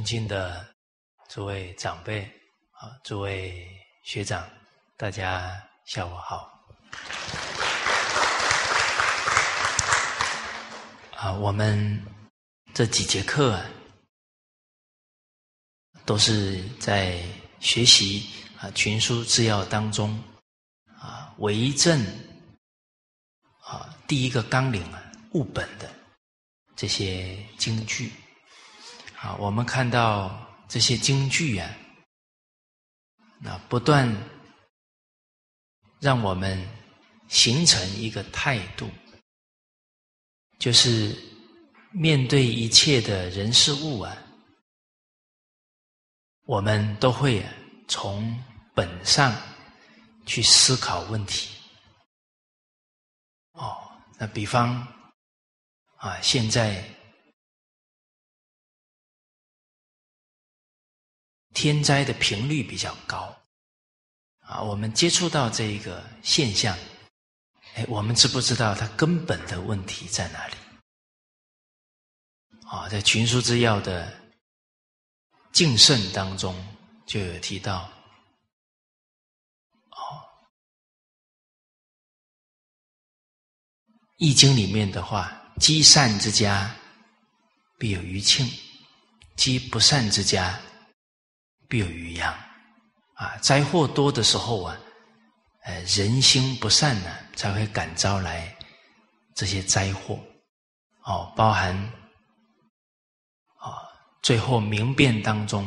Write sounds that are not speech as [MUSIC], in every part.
尊敬的诸位长辈啊，诸位学长，大家下午好。啊，我们这几节课，都是在学习啊《群书治要》当中啊为政啊第一个纲领啊务本的这些京剧。啊，我们看到这些京剧啊，那不断让我们形成一个态度，就是面对一切的人事物啊，我们都会从本上去思考问题。哦，那比方啊，现在。天灾的频率比较高，啊，我们接触到这一个现象，哎，我们知不知道它根本的问题在哪里？啊，在《群书之要》的敬圣当中就有提到，哦，《易经》里面的话，积善之家必有余庆，积不善之家。必有余殃，啊！灾祸多的时候啊，呃，人心不善呢，才会感召来这些灾祸。哦，包含啊，最后明辨当中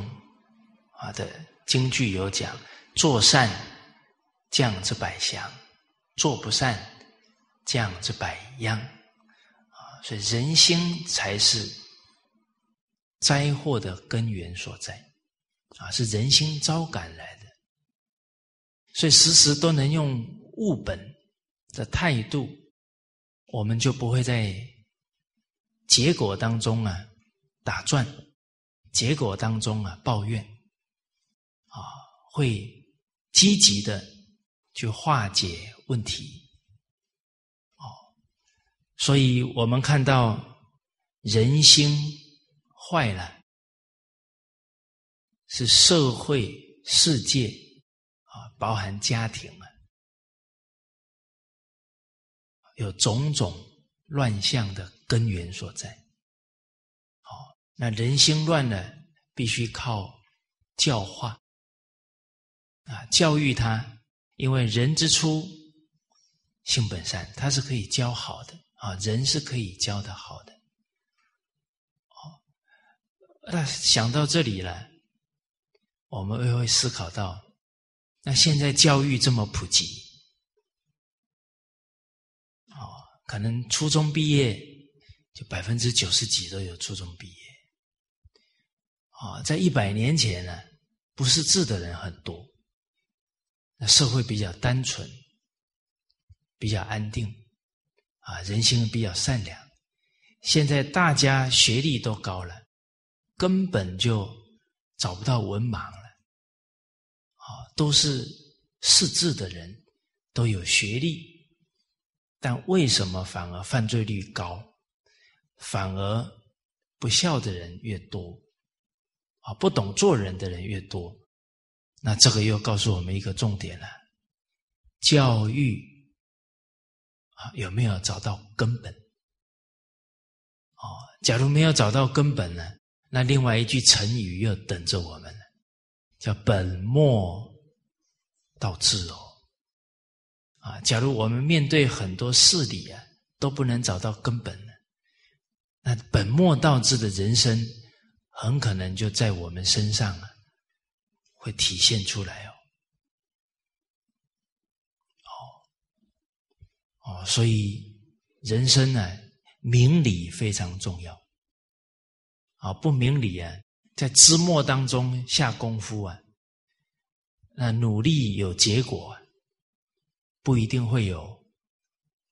啊的京剧有讲：做善降之百祥，做不善降之百殃。啊，所以人心才是灾祸的根源所在。啊，是人心招感来的，所以时时都能用务本的态度，我们就不会在结果当中啊打转，结果当中啊抱怨，啊，会积极的去化解问题。哦，所以我们看到人心坏了。是社会世界啊，包含家庭啊，有种种乱象的根源所在。好，那人心乱了，必须靠教化啊，教育他，因为人之初性本善，他是可以教好的啊，人是可以教的好的。哦，那想到这里了。我们又会思考到，那现在教育这么普及，哦，可能初中毕业就百分之九十几都有初中毕业，啊，在一百年前呢，不识字的人很多，那社会比较单纯，比较安定，啊，人心比较善良。现在大家学历都高了，根本就找不到文盲。都是识字的人，都有学历，但为什么反而犯罪率高，反而不孝的人越多，啊，不懂做人的人越多？那这个又告诉我们一个重点了：教育啊，有没有找到根本？哦，假如没有找到根本呢？那另外一句成语又等着我们了。叫本末倒置哦，啊！假如我们面对很多事理啊，都不能找到根本呢，那本末倒置的人生，很可能就在我们身上啊，会体现出来哦。哦，哦，所以人生呢，明理非常重要。啊，不明理啊。在枝末当中下功夫啊，那努力有结果，不一定会有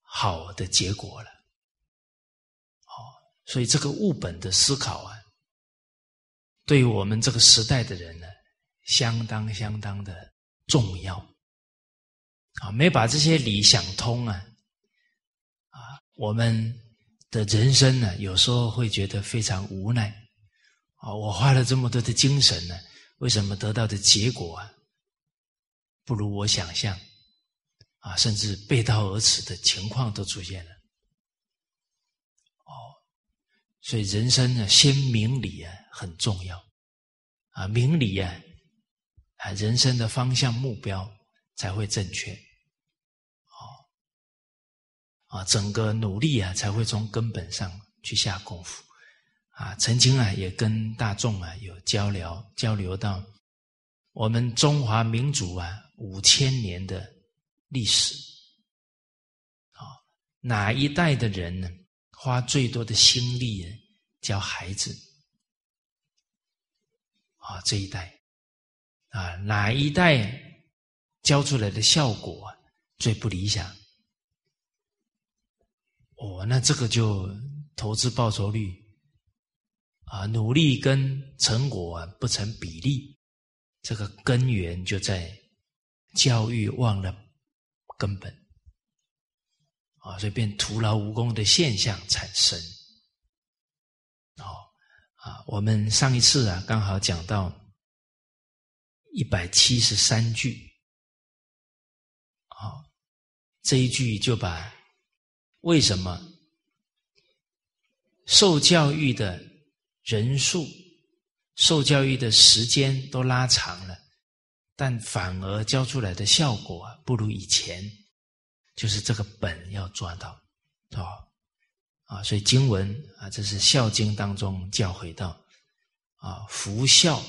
好的结果了。好，所以这个物本的思考啊，对于我们这个时代的人呢，相当相当的重要。啊，没把这些理想通啊，啊，我们的人生呢，有时候会觉得非常无奈。啊，我花了这么多的精神呢，为什么得到的结果啊，不如我想象？啊，甚至背道而驰的情况都出现了。哦，所以人生呢，先明理啊，很重要。啊，明理啊，啊，人生的方向目标才会正确。哦，啊，整个努力啊，才会从根本上去下功夫。啊，曾经啊，也跟大众啊有交流，交流到我们中华民族啊五千年的。历史，啊，哪一代的人呢？花最多的心力教孩子，啊，这一代，啊，哪一代教出来的效果最不理想？哦，那这个就投资报酬率，啊，努力跟成果啊不成比例，这个根源就在教育忘了。根本啊，所以变徒劳无功的现象产生。哦啊，我们上一次啊，刚好讲到一百七十三句，啊，这一句就把为什么受教育的人数、受教育的时间都拉长了。但反而教出来的效果，不如以前，就是这个本要抓到，啊？啊，所以经文啊，这是《孝经》当中教诲到啊，夫孝，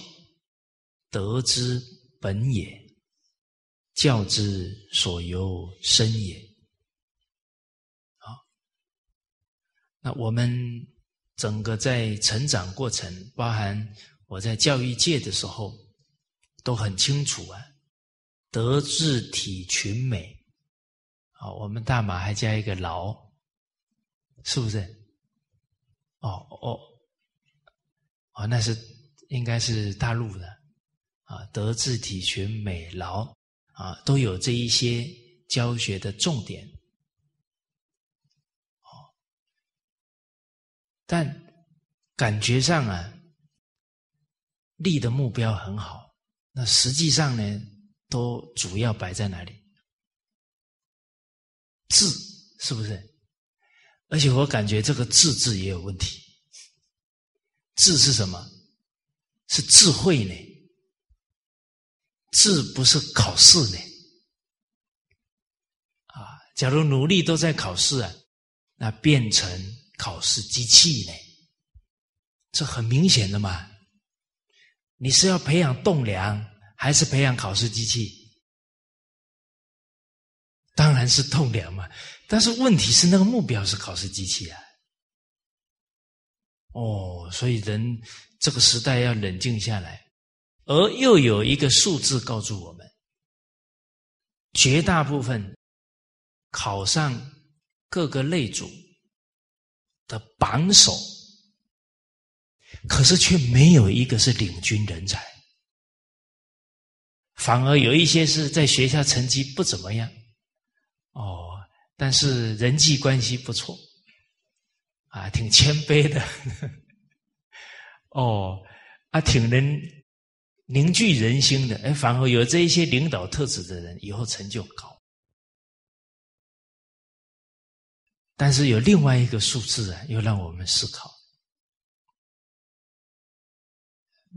德之本也，教之所由生也。啊，那我们整个在成长过程，包含我在教育界的时候。都很清楚啊，德智体群美，啊，我们大马还加一个劳，是不是？哦哦，哦，那是应该是大陆的啊，德智体群美劳啊，都有这一些教学的重点，哦，但感觉上啊，立的目标很好。那实际上呢，都主要摆在哪里？智是不是？而且我感觉这个智字也有问题。智是什么？是智慧呢？智不是考试呢？啊，假如努力都在考试啊，那变成考试机器呢？这很明显的嘛。你是要培养栋梁，还是培养考试机器？当然是栋梁嘛。但是问题是，那个目标是考试机器啊。哦，所以人这个时代要冷静下来。而又有一个数字告诉我们：绝大部分考上各个类组的榜首。可是却没有一个是领军人才，反而有一些是在学校成绩不怎么样，哦，但是人际关系不错，啊，挺谦卑的，[LAUGHS] 哦，啊，挺能凝聚人心的，哎，反而有这一些领导特质的人，以后成就高。但是有另外一个数字啊，又让我们思考。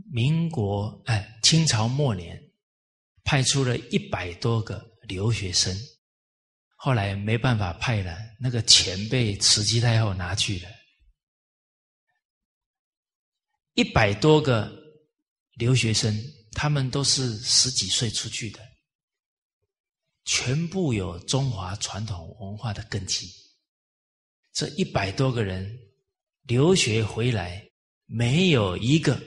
民国哎，清朝末年派出了一百多个留学生，后来没办法派了，那个钱被慈禧太后拿去了。一百多个留学生，他们都是十几岁出去的，全部有中华传统文化的根基。这一百多个人留学回来，没有一个。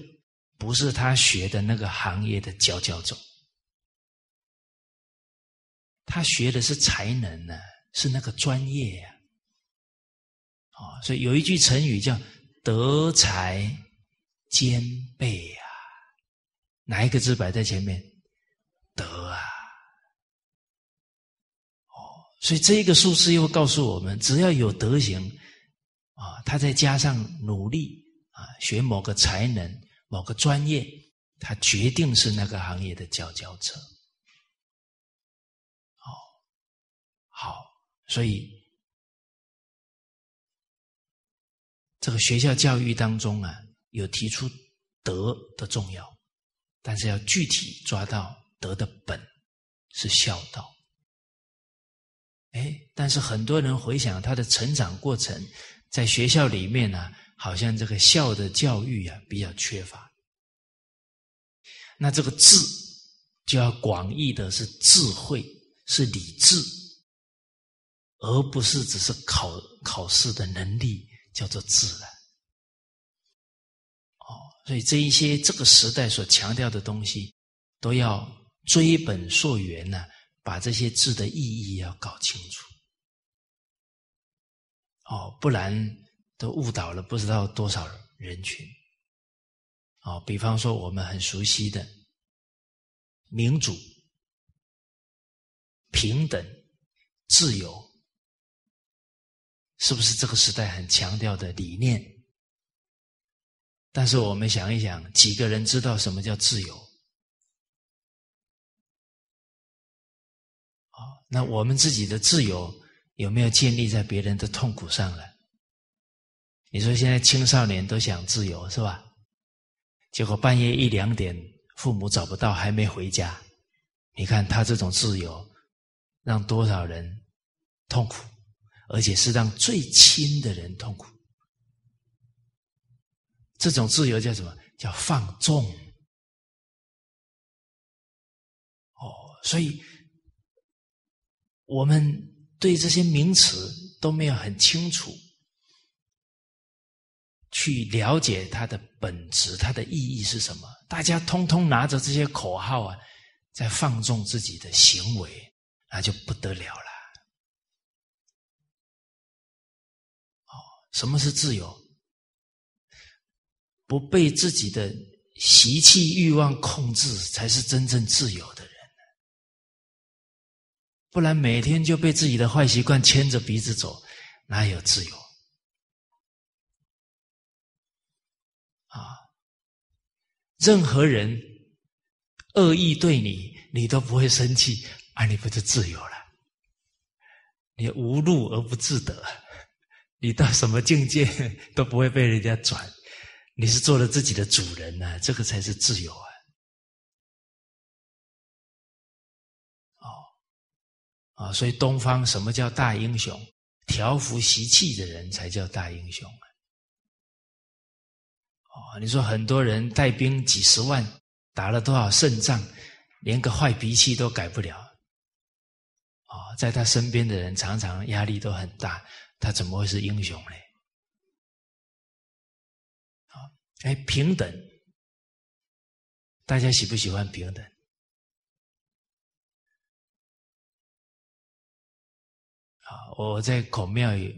不是他学的那个行业的佼佼者，他学的是才能呢，是那个专业呀。啊，所以有一句成语叫“德才兼备”呀，哪一个字摆在前面？德啊！哦，所以这个数字又告诉我们，只要有德行啊，他再加上努力啊，学某个才能。某个专业，他决定是那个行业的佼佼者。哦，好，所以这个学校教育当中啊，有提出德的重要，但是要具体抓到德的本是孝道。哎，但是很多人回想他的成长过程，在学校里面呢，好像这个孝的教育啊比较缺乏。那这个智就要广义的是智慧，是理智，而不是只是考考试的能力，叫做智了。哦，所以这一些这个时代所强调的东西，都要追本溯源呢。把这些字的意义要搞清楚，哦，不然都误导了不知道多少人群。哦，比方说我们很熟悉的民主、平等、自由，是不是这个时代很强调的理念？但是我们想一想，几个人知道什么叫自由？啊那我们自己的自由有没有建立在别人的痛苦上了？你说现在青少年都想自由是吧？结果半夜一两点，父母找不到，还没回家。你看他这种自由，让多少人痛苦，而且是让最亲的人痛苦。这种自由叫什么？叫放纵。哦，所以。我们对这些名词都没有很清楚，去了解它的本质、它的意义是什么。大家通通拿着这些口号啊，在放纵自己的行为，那就不得了了。哦，什么是自由？不被自己的习气、欲望控制，才是真正自由的人。不然每天就被自己的坏习惯牵着鼻子走，哪有自由？啊！任何人恶意对你，你都不会生气，啊，你不就自由了？你无路而不自得，你到什么境界 [LAUGHS] 都不会被人家转，你是做了自己的主人呢？这个才是自由啊！哦啊，所以东方什么叫大英雄？调伏习气的人才叫大英雄啊！哦，你说很多人带兵几十万，打了多少胜仗，连个坏脾气都改不了。哦，在他身边的人常常压力都很大，他怎么会是英雄呢？啊，哎，平等，大家喜不喜欢平等？我在孔庙里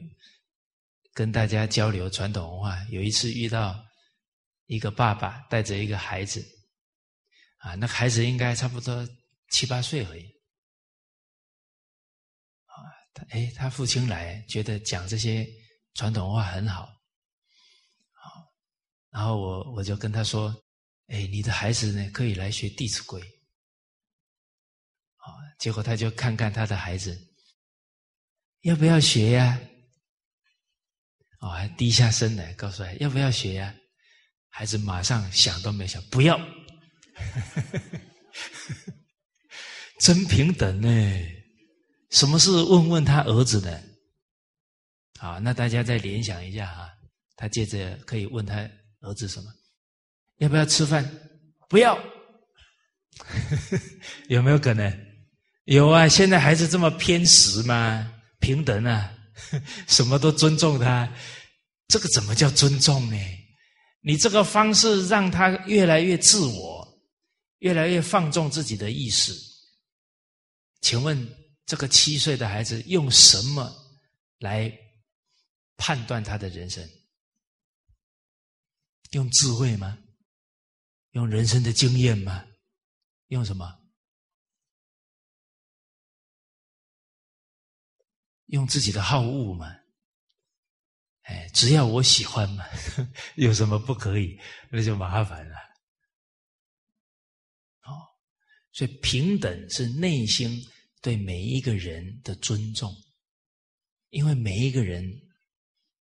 跟大家交流传统文化，有一次遇到一个爸爸带着一个孩子，啊，那孩子应该差不多七八岁而已，啊，他哎，他父亲来觉得讲这些传统文化很好，啊，然后我我就跟他说，哎，你的孩子呢可以来学《弟子规》，啊，结果他就看看他的孩子。要不要学呀？哦，还低下身来告诉他要不要学呀？孩子马上想都没想，不要。[LAUGHS] 真平等呢？什么是问问他儿子的？好，那大家再联想一下啊。他接着可以问他儿子什么？要不要吃饭？不要。[LAUGHS] 有没有可能？有啊。现在孩子这么偏食吗？平等啊，[LAUGHS] 什么都尊重他，这个怎么叫尊重呢？你这个方式让他越来越自我，越来越放纵自己的意识。请问这个七岁的孩子用什么来判断他的人生？用智慧吗？用人生的经验吗？用什么？用自己的好恶嘛，哎，只要我喜欢嘛，[LAUGHS] 有什么不可以？那就麻烦了。哦，所以平等是内心对每一个人的尊重，因为每一个人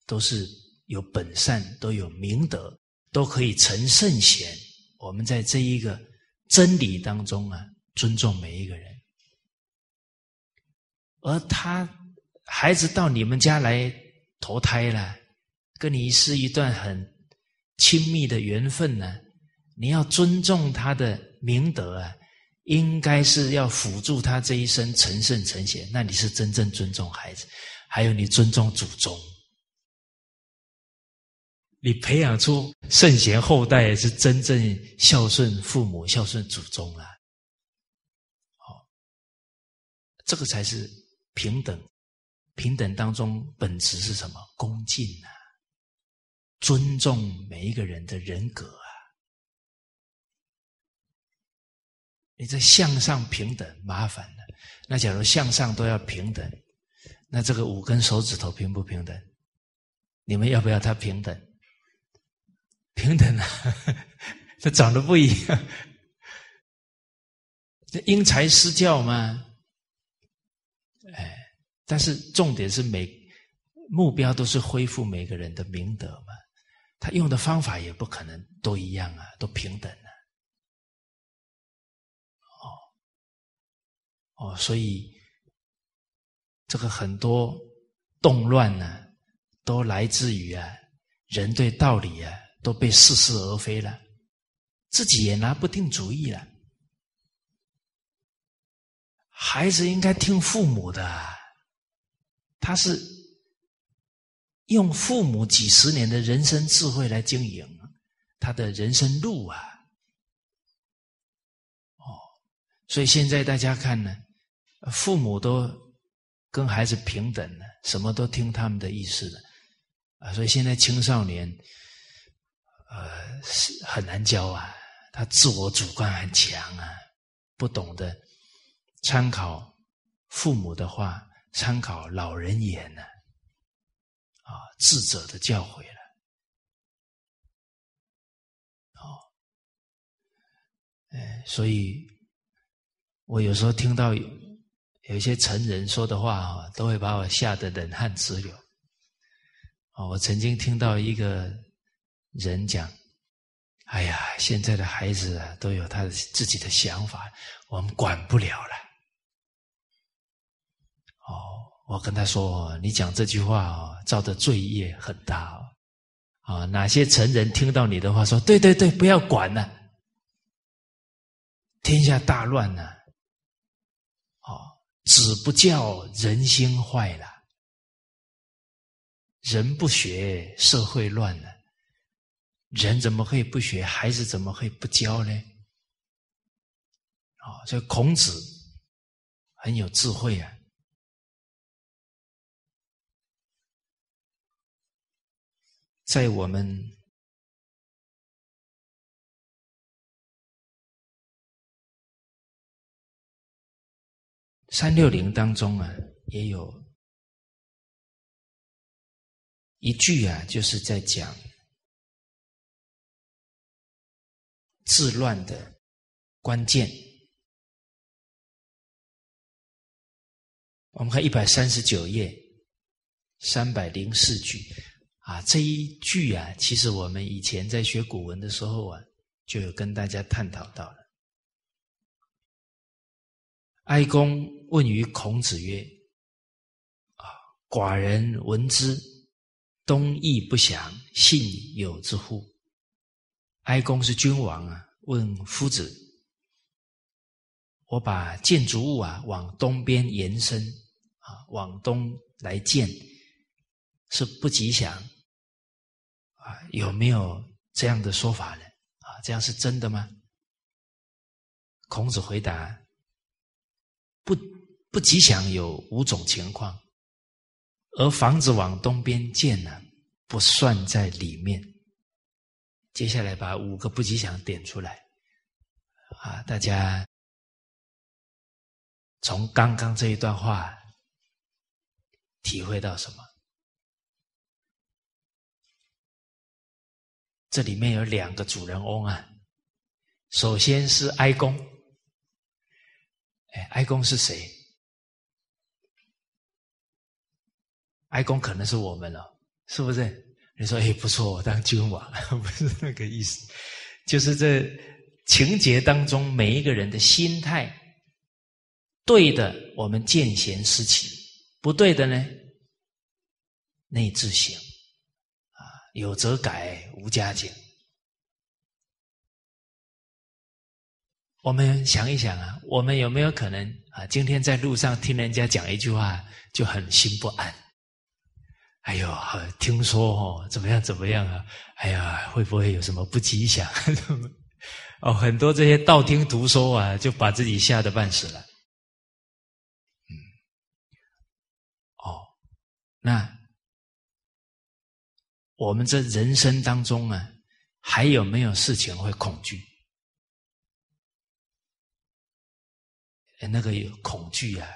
都是有本善，都有明德，都可以成圣贤。我们在这一个真理当中啊，尊重每一个人。而他孩子到你们家来投胎了，跟你是一段很亲密的缘分呢。你要尊重他的明德啊，应该是要辅助他这一生成圣成贤。那你是真正尊重孩子，还有你尊重祖宗，你培养出圣贤后代是真正孝顺父母、孝顺祖宗啊。好，这个才是。平等，平等当中本质是什么？恭敬啊，尊重每一个人的人格啊。你在向上平等麻烦了。那假如向上都要平等，那这个五根手指头平不平等？你们要不要他平等？平等啊，[LAUGHS] 这长得不一样，这因材施教吗？但是重点是每目标都是恢复每个人的明德嘛，他用的方法也不可能都一样啊，都平等啊。哦，哦，所以这个很多动乱呢，都来自于啊，人对道理啊都被似是而非了，自己也拿不定主意了。孩子应该听父母的，他是用父母几十年的人生智慧来经营他的人生路啊。哦，所以现在大家看呢，父母都跟孩子平等了，什么都听他们的意思了啊。所以现在青少年，呃，是很难教啊，他自我主观很强啊，不懂得。参考父母的话，参考老人言呢，啊，智者的教诲了，哦，哎，所以我有时候听到有有一些成人说的话啊，都会把我吓得冷汗直流。哦，我曾经听到一个人讲：“哎呀，现在的孩子啊，都有他自己的想法，我们管不了了。”我跟他说：“你讲这句话哦，造的罪业很大哦。啊，哪些成人听到你的话说，对对对，不要管了，天下大乱了。哦，子不教，人心坏了；人不学，社会乱了。人怎么会不学？孩子怎么会不教呢？啊，所以孔子很有智慧啊。”在我们三六零当中啊，也有一句啊，就是在讲治乱的关键。我们看一百三十九页，三百零四句。啊，这一句啊，其实我们以前在学古文的时候啊，就有跟大家探讨到了。哀公问于孔子曰：“啊，寡人闻之，东亦不祥，信有之乎？”哀公是君王啊，问夫子：“我把建筑物啊往东边延伸，啊，往东来建，是不吉祥？”啊，有没有这样的说法呢？啊，这样是真的吗？孔子回答：不不吉祥有五种情况，而房子往东边建呢，不算在里面。接下来把五个不吉祥点出来，啊，大家从刚刚这一段话体会到什么？这里面有两个主人翁啊。首先是哀公，哎，哀公是谁？哀公可能是我们了，是不是？你说，哎，不错，我当君王，[LAUGHS] 不是那个意思，就是这情节当中每一个人的心态，对的，我们见贤思齐；不对的呢，内自省，有则改，无加减。我们想一想啊，我们有没有可能啊？今天在路上听人家讲一句话，就很心不安。哎呦，听说哦，怎么样怎么样啊？哎呀，会不会有什么不吉祥？[LAUGHS] 哦，很多这些道听途说啊，就把自己吓得半死了。嗯，哦，那我们这人生当中啊，还有没有事情会恐惧？那个有恐惧啊，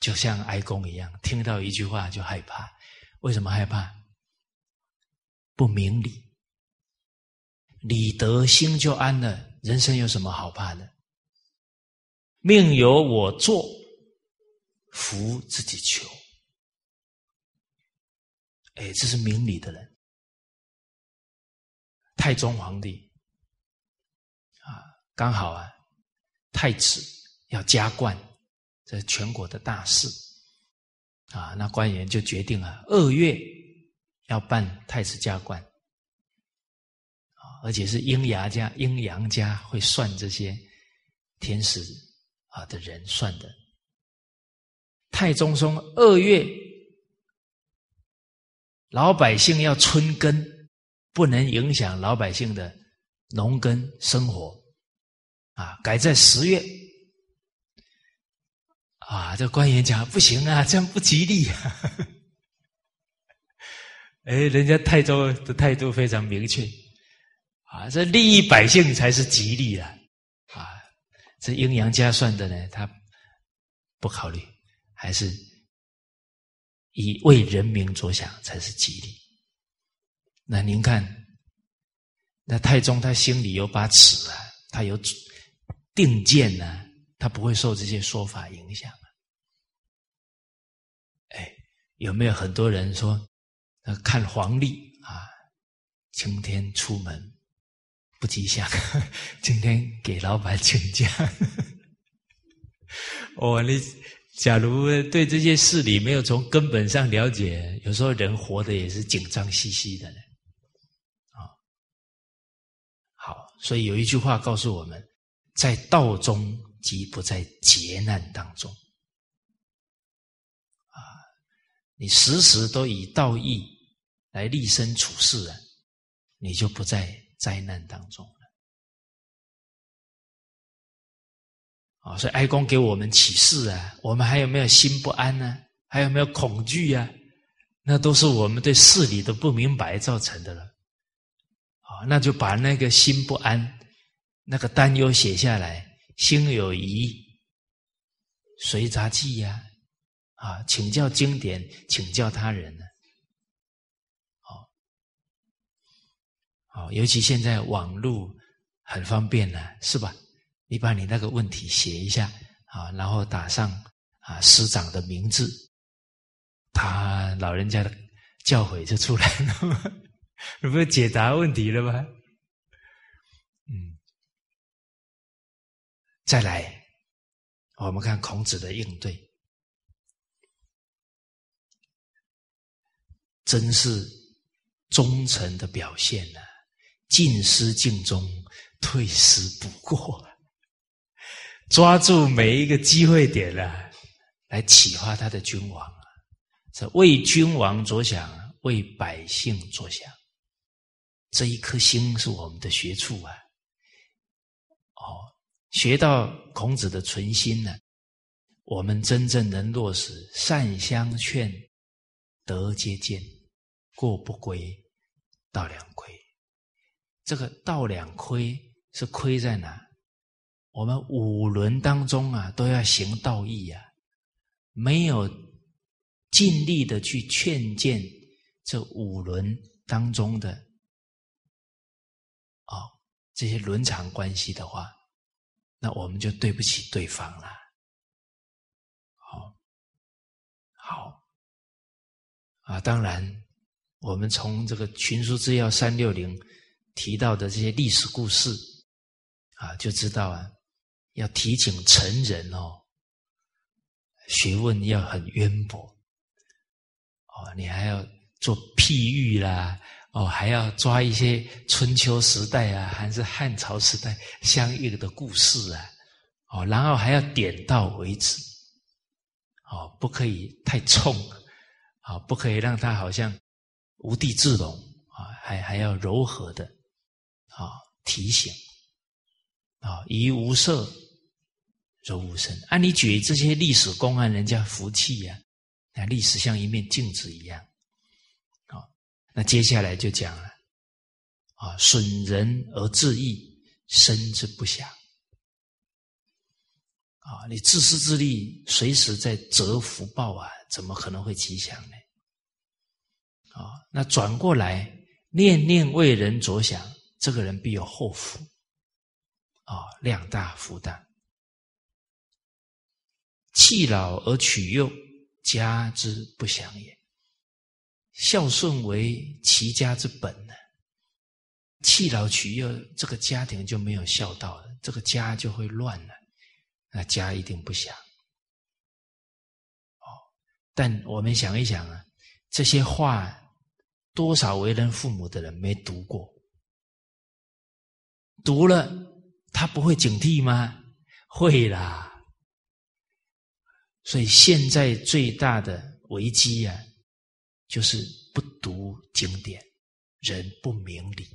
就像哀公一样，听到一句话就害怕。为什么害怕？不明理，理得心就安了。人生有什么好怕的？命由我做，福自己求。哎，这是明理的人。太宗皇帝啊，刚好啊，太子。要加冠，这是全国的大事啊！那官员就决定了，二月要办太子加冠啊，而且是阴阳家、阴阳家会算这些天时啊的人算的。太宗说，二月老百姓要春耕，不能影响老百姓的农耕生活啊，改在十月。啊，这官员讲不行啊，这样不吉利。啊 [LAUGHS] 哎，人家泰州的态度非常明确，啊，这利益百姓才是吉利啊！啊，这阴阳家算的呢，他不考虑，还是以为人民着想才是吉利。那您看，那太宗他心里有把尺啊，他有定见呢，他不会受这些说法影响啊。哎。有没有很多人说，看黄历啊，今天出门不吉祥，[LAUGHS] 今天给老板请假。[LAUGHS] 哦，你假如对这些事理没有从根本上了解，有时候人活的也是紧张兮兮的呢。啊，好，所以有一句话告诉我们，在道中即不在劫难当中。啊你时时都以道义来立身处世啊，你就不在灾难当中了。啊，所以哀公给我们启示啊，我们还有没有心不安呢？还有没有恐惧啊？那都是我们对事理的不明白造成的了。那就把那个心不安、那个担忧写下来，心有疑，随杂记呀。啊，请教经典，请教他人呢？好，好，尤其现在网络很方便呢，是吧？你把你那个问题写一下啊，然后打上啊师长的名字，他老人家的教诲就出来了，你不是解答问题了吗？嗯，再来，我们看孔子的应对。真是忠诚的表现呢！进失敬忠，退失不过，抓住每一个机会点啊，来启发他的君王啊！这为君王着想，为百姓着想，这一颗心是我们的学处啊！哦，学到孔子的存心呢，我们真正能落实善相劝。得皆见，过不归，道两亏。这个道两亏是亏在哪？我们五伦当中啊，都要行道义啊，没有尽力的去劝谏这五伦当中的这些伦常关系的话，那我们就对不起对方了。好，好，啊，当然，我们从这个群书治要三六零提到的这些历史故事啊，就知道啊，要提醒成人哦，学问要很渊博哦，你还要做譬喻啦。哦，还要抓一些春秋时代啊，还是汉朝时代相应的故事啊，哦，然后还要点到为止，哦，不可以太冲，啊，不可以让他好像无地自容啊，还还要柔和的啊提醒，啊，以无色柔无声，按你举这些历史公案，人家服气呀，那历史像一面镜子一样。那接下来就讲了，啊，损人而自益，生之不祥。啊，你自私自利，随时在折福报啊，怎么可能会吉祥呢？啊，那转过来，念念为人着想，这个人必有后福。啊，量大福大，弃老而取幼，家之不祥也。孝顺为齐家之本呢，弃老取幼，这个家庭就没有孝道了，这个家就会乱了，那家一定不祥。哦，但我们想一想啊，这些话多少为人父母的人没读过？读了，他不会警惕吗？会啦。所以现在最大的危机啊！就是不读经典，人不明理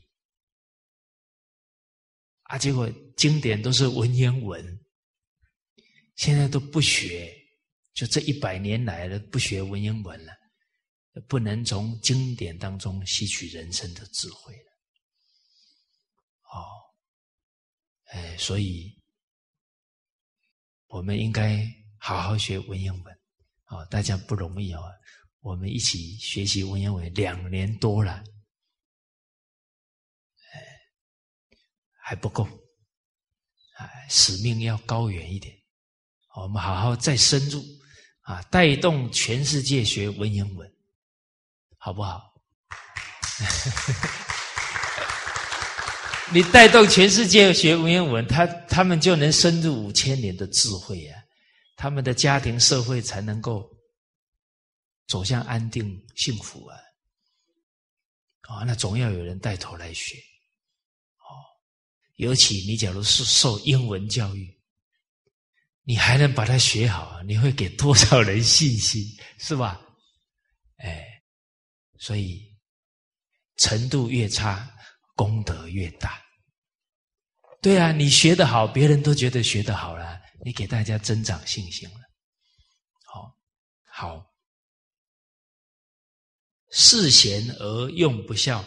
啊！结果经典都是文言文，现在都不学，就这一百年来了，不学文言文了，不能从经典当中吸取人生的智慧了。哦，哎，所以我们应该好好学文言文哦，大家不容易哦。我们一起学习文言文两年多了，还不够，啊，使命要高远一点。我们好好再深入啊，带动全世界学文言文，好不好？[LAUGHS] 你带动全世界学文言文，他他们就能深入五千年的智慧啊，他们的家庭社会才能够。走向安定幸福啊！啊，那总要有人带头来学哦。尤其你假如是受英文教育，你还能把它学好，你会给多少人信心，[LAUGHS] 是吧？哎，所以程度越差，功德越大。对啊，你学得好，别人都觉得学得好了，你给大家增长信心了。好，好。事贤而用不孝，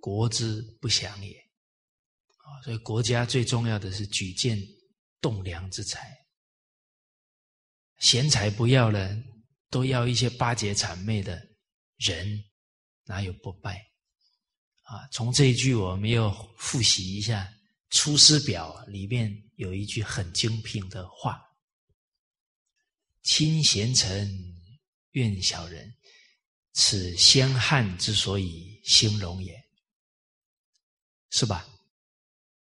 国之不祥也。啊，所以国家最重要的是举荐栋梁之才，贤才不要了，都要一些巴结谄媚的人，哪有不败？啊，从这一句我们又复习一下《出师表》里面有一句很精辟的话：“亲贤臣，怨小人。”此先汉之所以兴隆也，是吧？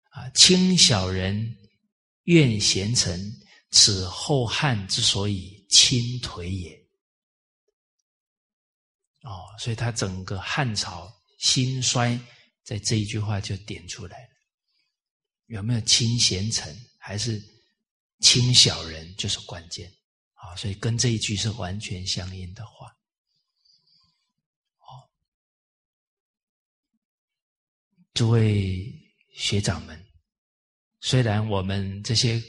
啊，轻小人，怨贤臣，此后汉之所以倾颓也。哦，所以他整个汉朝兴衰，在这一句话就点出来了。有没有轻贤臣，还是轻小人，就是关键啊。所以跟这一句是完全相应的话。诸位学长们，虽然我们这些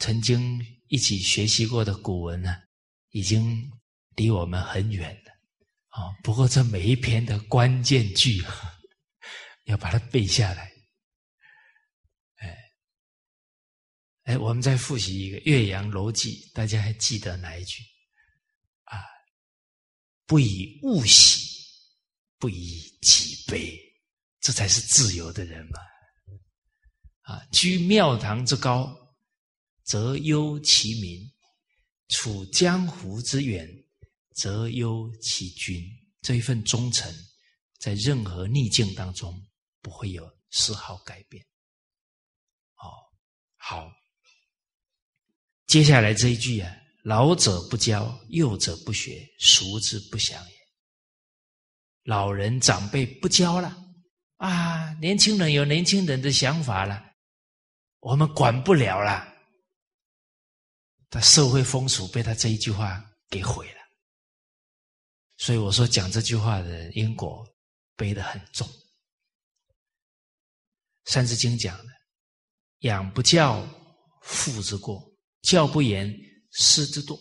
曾经一起学习过的古文呢，已经离我们很远了，啊，不过这每一篇的关键句，要把它背下来。哎，哎，我们再复习一个《岳阳楼记》，大家还记得哪一句？啊，不以物喜，不以己悲。这才是自由的人嘛，啊，居庙堂之高，则忧其民；处江湖之远，则忧其君。这一份忠诚，在任何逆境当中不会有丝毫改变。哦，好，接下来这一句啊，老者不教，幼者不学，孰之不祥也？老人长辈不教了啊，年轻人有年轻人的想法了，我们管不了了。他社会风俗被他这一句话给毁了，所以我说讲这句话的因果背得很重。《三字经》讲的：“养不教，父之过；教不严，师之惰。”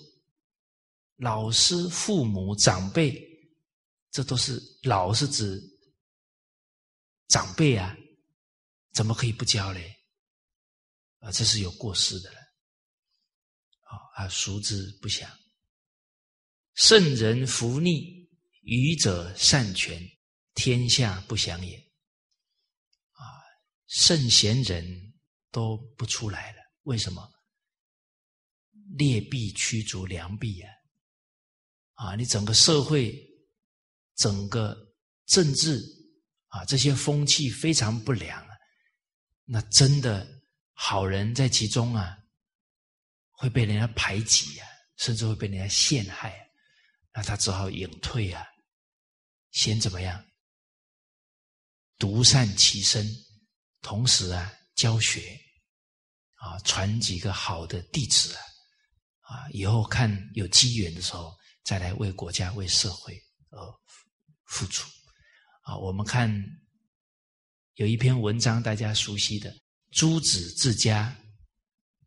老师、父母、长辈。这都是老是指长辈啊，怎么可以不教嘞？啊，这是有过失的了。啊啊，熟之不祥？圣人弗逆，愚者善权，天下不祥也。啊，圣贤人都不出来了，为什么？劣币驱逐良币呀！啊，你整个社会。整个政治啊，这些风气非常不良啊，那真的好人在其中啊，会被人家排挤啊，甚至会被人家陷害啊，那他只好隐退啊，先怎么样，独善其身，同时啊教学啊，传几个好的弟子啊，啊，以后看有机缘的时候，再来为国家为社会而。付出啊！我们看有一篇文章，大家熟悉的《朱子治家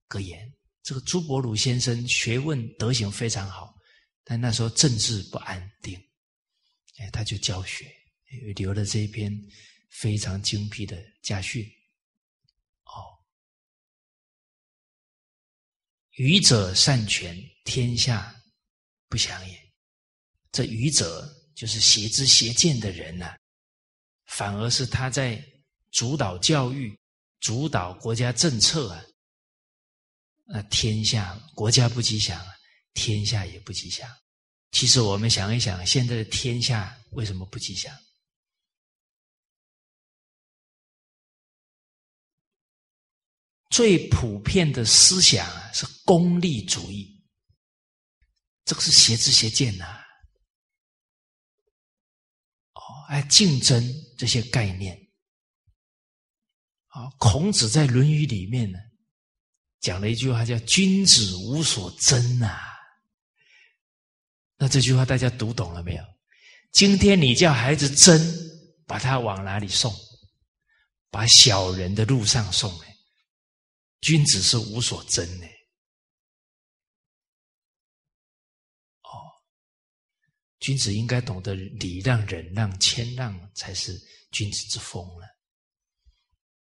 格言》。这个朱伯儒先生学问德行非常好，但那时候政治不安定，哎，他就教学，留了这一篇非常精辟的家训。哦，愚者善权，天下不祥也。这愚者。就是邪知邪见的人呢，反而是他在主导教育、主导国家政策啊，那天下国家不吉祥，天下也不吉祥。其实我们想一想，现在的天下为什么不吉祥？最普遍的思想啊是功利主义，这个是邪知邪见呐。哦哎，竞争这些概念，啊，孔子在《论语》里面呢，讲了一句话，叫“君子无所争”啊。那这句话大家读懂了没有？今天你叫孩子争，把他往哪里送？把小人的路上送？君子是无所争的。君子应该懂得礼让、忍让、谦让，才是君子之风了。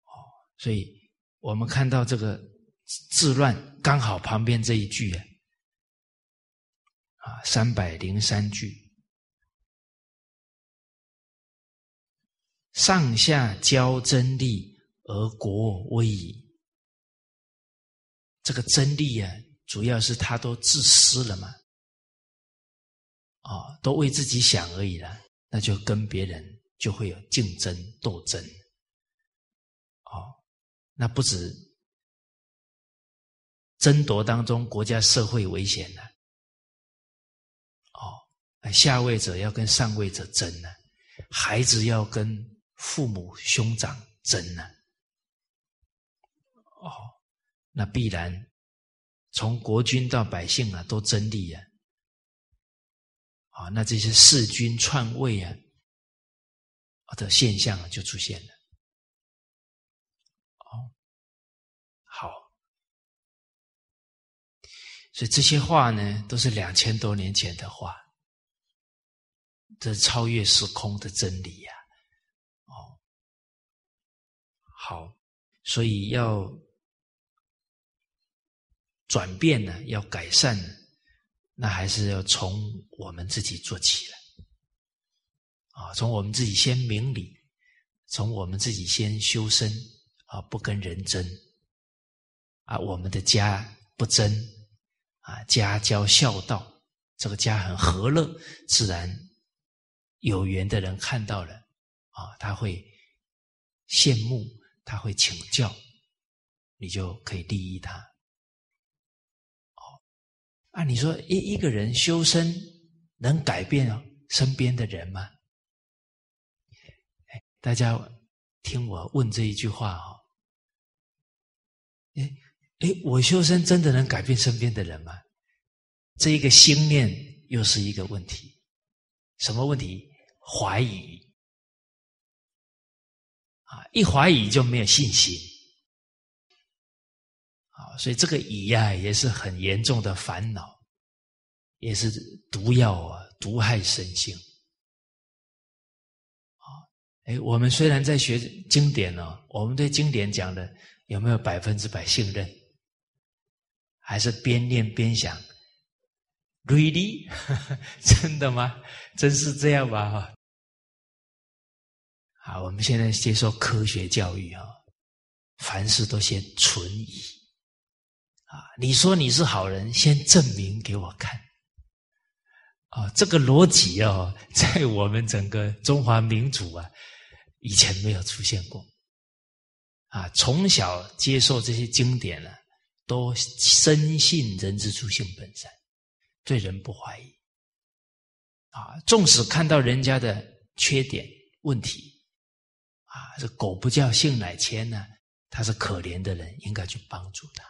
哦，所以我们看到这个治乱，刚好旁边这一句啊，啊，三百零三句，上下交真利而国危矣。这个真利啊，主要是他都自私了嘛。啊，都为自己想而已了，那就跟别人就会有竞争斗争。哦，那不止争夺当中国家社会危险了。哦，下位者要跟上位者争呢，孩子要跟父母兄长争呢。哦，那必然从国君到百姓啊，都争利啊。啊，那这些弑君篡位啊的现象就出现了。哦，好，所以这些话呢，都是两千多年前的话，这超越时空的真理呀。哦，好，所以要转变呢，要改善。那还是要从我们自己做起来，啊，从我们自己先明理，从我们自己先修身，啊，不跟人争啊，我们的家不争啊，家教孝道，这个家很和乐，自然有缘的人看到了啊，他会羡慕，他会请教，你就可以利益他。啊，你说一一个人修身能改变身边的人吗？大家听我问这一句话哦，哎哎，我修身真的能改变身边的人吗？这一个心念又是一个问题，什么问题？怀疑啊！一怀疑就没有信心啊！所以这个疑呀，也是很严重的烦恼，也是毒药啊，毒害身心。啊哎，我们虽然在学经典呢，我们对经典讲的有没有百分之百信任？还是边念边想？Really？[LAUGHS] 真的吗？真是这样吧？哈！好，我们现在接受科学教育啊，凡事都先存疑啊。你说你是好人，先证明给我看啊。这个逻辑哦，在我们整个中华民族啊。以前没有出现过，啊，从小接受这些经典呢，都深信人之初性本善，对人不怀疑，啊，纵使看到人家的缺点问题，啊，这狗不叫性乃迁呢，他是可怜的人，应该去帮助他，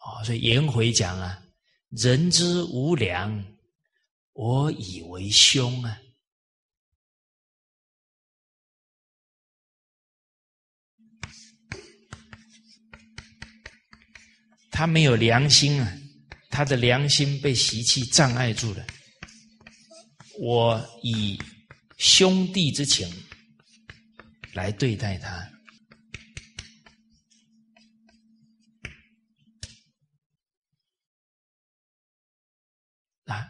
哦，所以颜回讲啊，人之无良，我以为凶啊。他没有良心啊，他的良心被习气障碍住了。我以兄弟之情来对待他，啊，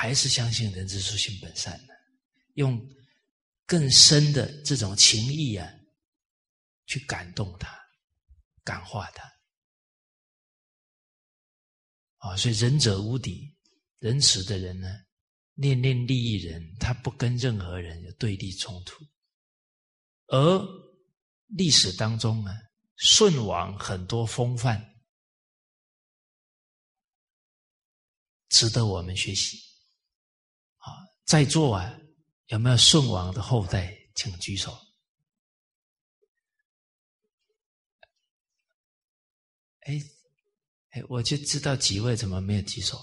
还是相信人之初性本善的，用更深的这种情谊啊，去感动他，感化他。啊，所以仁者无敌，仁慈的人呢，念念利益人，他不跟任何人有对立冲突。而历史当中呢，舜王很多风范，值得我们学习。在座啊，有没有舜王的后代？请举手。哎。哎，我就知道几位怎么没有举手？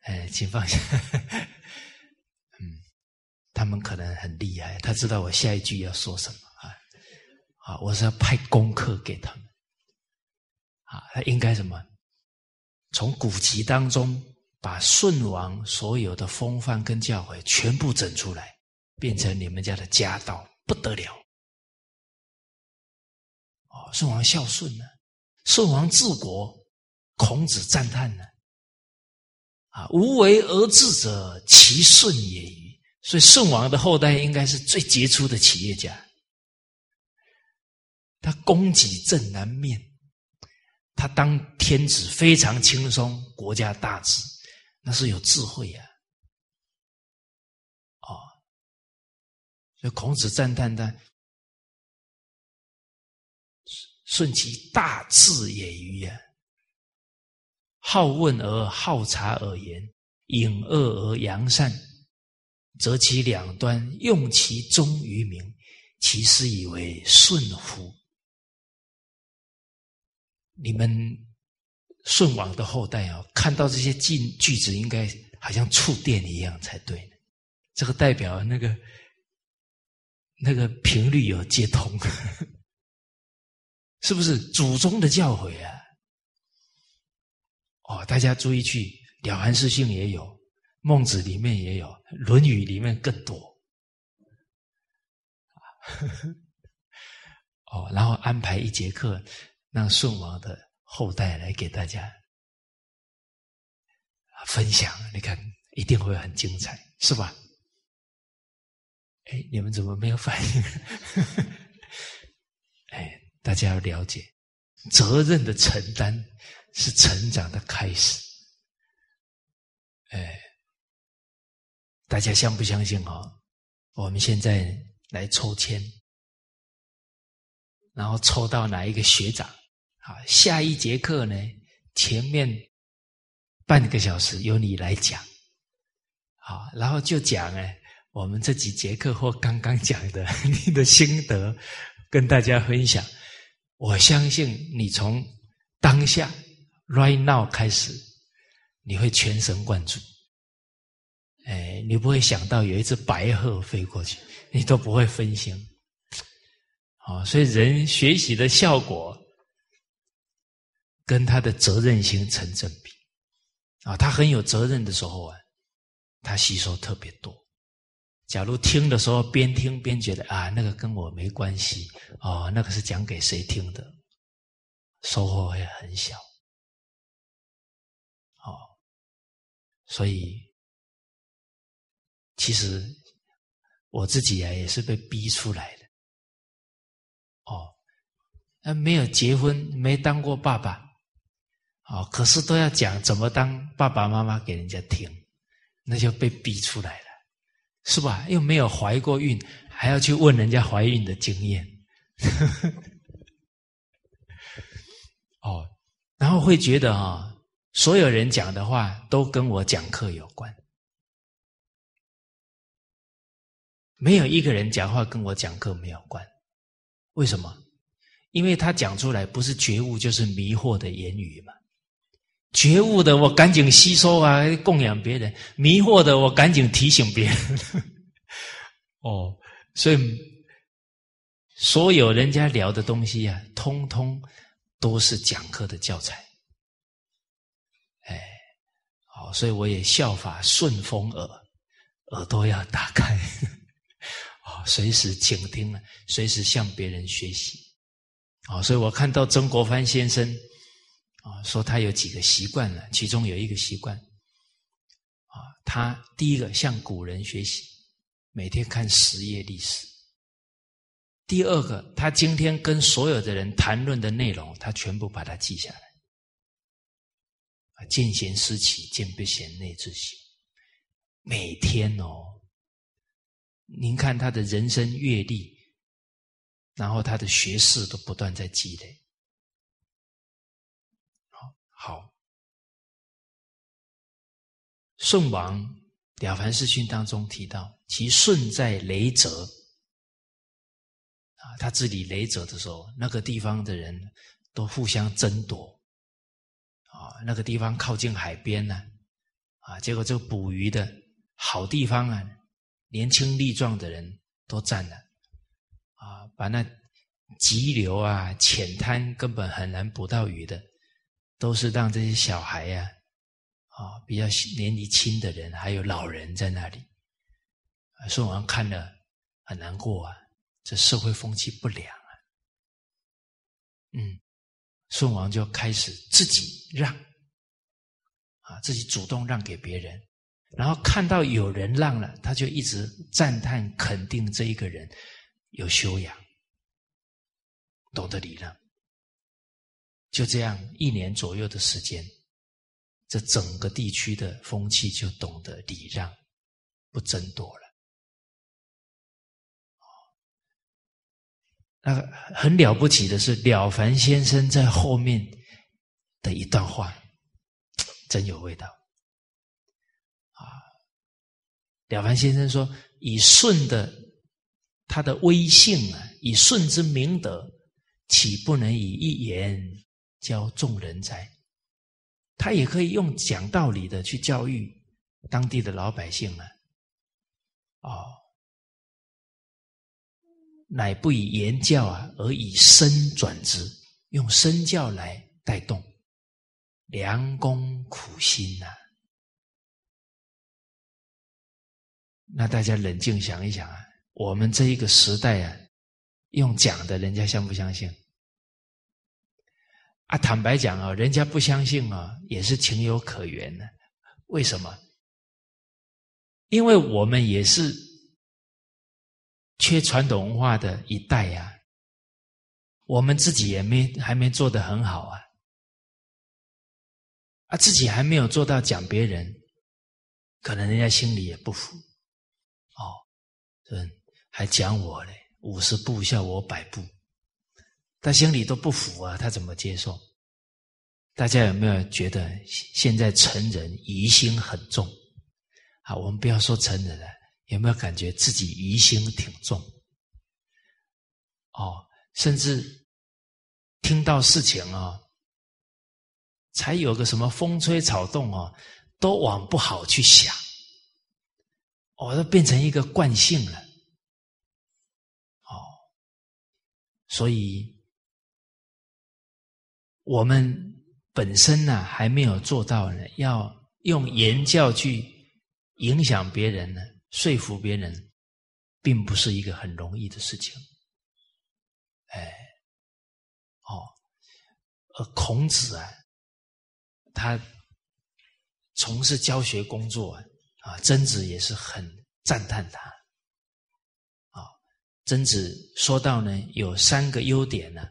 哎，请放下。[LAUGHS] 嗯，他们可能很厉害，他知道我下一句要说什么啊？啊，我是要派功课给他们。啊，他应该什么？从古籍当中把舜王所有的风范跟教诲全部整出来，变成你们家的家道，不得了。哦，舜王孝顺呢？舜王治国，孔子赞叹呢。啊，无为而治者，其顺也与？所以舜王的后代应该是最杰出的企业家。他供给正南面，他当天子非常轻松，国家大治，那是有智慧呀。哦，所以孔子赞叹他。顺其大智也于啊，好问而好察而言，隐恶而扬善，则其两端用其中于民，其实以为顺乎？你们舜王的后代啊，看到这些句句子，应该好像触电一样才对。这个代表那个那个频率有接通。[LAUGHS] 是不是祖宗的教诲啊？哦，大家注意去，《了凡四训》也有，《孟子》里面也有，《论语》里面更多。[LAUGHS] 哦，然后安排一节课，让舜王的后代来给大家分享，你看一定会很精彩，是吧？哎，你们怎么没有反应？[LAUGHS] 哎大家要了解，责任的承担是成长的开始。哎，大家相不相信啊？我们现在来抽签，然后抽到哪一个学长？好，下一节课呢？前面半个小时由你来讲，好，然后就讲哎，我们这几节课或刚刚讲的 [LAUGHS] 你的心得，跟大家分享。我相信你从当下 right now 开始，你会全神贯注。哎，你不会想到有一只白鹤飞过去，你都不会分心。好，所以人学习的效果跟他的责任心成正比。啊，他很有责任的时候啊，他吸收特别多。假如听的时候边听边觉得啊，那个跟我没关系哦，那个是讲给谁听的，收获会很小。哦，所以其实我自己啊也是被逼出来的。哦，那没有结婚，没当过爸爸，哦，可是都要讲怎么当爸爸妈妈给人家听，那就被逼出来了。是吧？又没有怀过孕，还要去问人家怀孕的经验，[LAUGHS] 哦，然后会觉得啊，所有人讲的话都跟我讲课有关，没有一个人讲话跟我讲课没有关。为什么？因为他讲出来不是觉悟，就是迷惑的言语嘛。觉悟的，我赶紧吸收啊，供养别人；迷惑的，我赶紧提醒别人。[LAUGHS] 哦，所以所有人家聊的东西啊，通通都是讲课的教材。哎，好，所以我也效法顺风耳，耳朵要打开，[LAUGHS] 哦，随时倾听啊，随时向别人学习。哦，所以我看到曾国藩先生。啊，说他有几个习惯呢？其中有一个习惯，啊，他第一个向古人学习，每天看十页历史；第二个，他今天跟所有的人谈论的内容，他全部把它记下来。啊，见贤思齐，见不贤内自省。每天哦，您看他的人生阅历，然后他的学识都不断在积累。好，舜王《了凡四训》当中提到，其舜在雷泽。啊，他治理雷泽的时候，那个地方的人都互相争夺。啊，那个地方靠近海边呢，啊，结果这个捕鱼的好地方啊，年轻力壮的人都占了。啊，把那急流啊、浅滩根本很难捕到鱼的。都是让这些小孩呀，啊，比较年纪轻的人，还有老人在那里。啊宋王看了很难过啊，这社会风气不良啊。嗯，宋王就开始自己让，啊，自己主动让给别人，然后看到有人让了，他就一直赞叹肯定这一个人有修养，懂得礼让。就这样一年左右的时间，这整个地区的风气就懂得礼让，不争夺了。那个很了不起的是，了凡先生在后面的一段话，真有味道。啊，了凡先生说：“以舜的他的威信啊，以舜之明德，岂不能以一言？”教众人才？他也可以用讲道理的去教育当地的老百姓啊！哦，乃不以言教啊，而以身转之，用身教来带动良功苦心呐。那大家冷静想一想啊，我们这一个时代啊，用讲的，人家相不相信？啊，坦白讲啊，人家不相信啊，也是情有可原的。为什么？因为我们也是缺传统文化的一代呀。我们自己也没还没做得很好啊，啊，自己还没有做到讲别人，可能人家心里也不服，哦，嗯，还讲我嘞，五十步笑我百步，他心里都不服啊，他怎么接受？大家有没有觉得现在成人疑心很重？啊，我们不要说成人了，有没有感觉自己疑心挺重？哦，甚至听到事情啊，才有个什么风吹草动啊，都往不好去想，哦，都变成一个惯性了。哦，所以我们本身呢还没有做到呢，要用言教去影响别人呢，说服别人，并不是一个很容易的事情。哎，哦，而孔子啊，他从事教学工作啊，曾子也是很赞叹他。啊，曾子说到呢，有三个优点呢，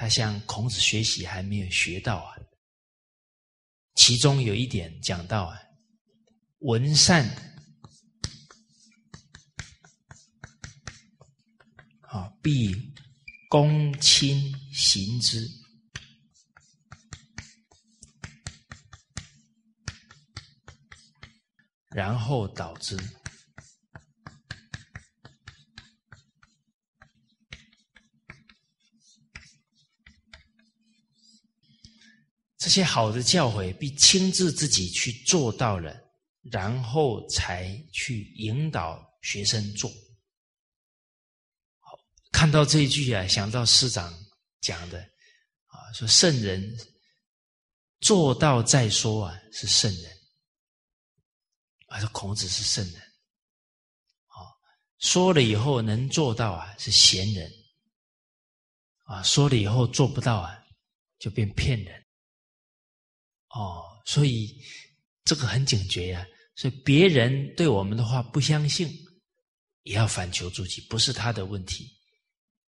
他向孔子学习还没有学到啊。其中有一点讲到啊，闻善啊，必。躬亲行之，然后导之。这些好的教诲，必亲自自己去做到了，然后才去引导学生做。好看到这一句啊，想到师长讲的啊，说圣人做到再说啊，是圣人。啊，说孔子是圣人，啊，说了以后能做到啊，是贤人。啊，说了以后做不到啊，就变骗人。哦，所以这个很警觉呀。所以别人对我们的话不相信，也要反求诸己，不是他的问题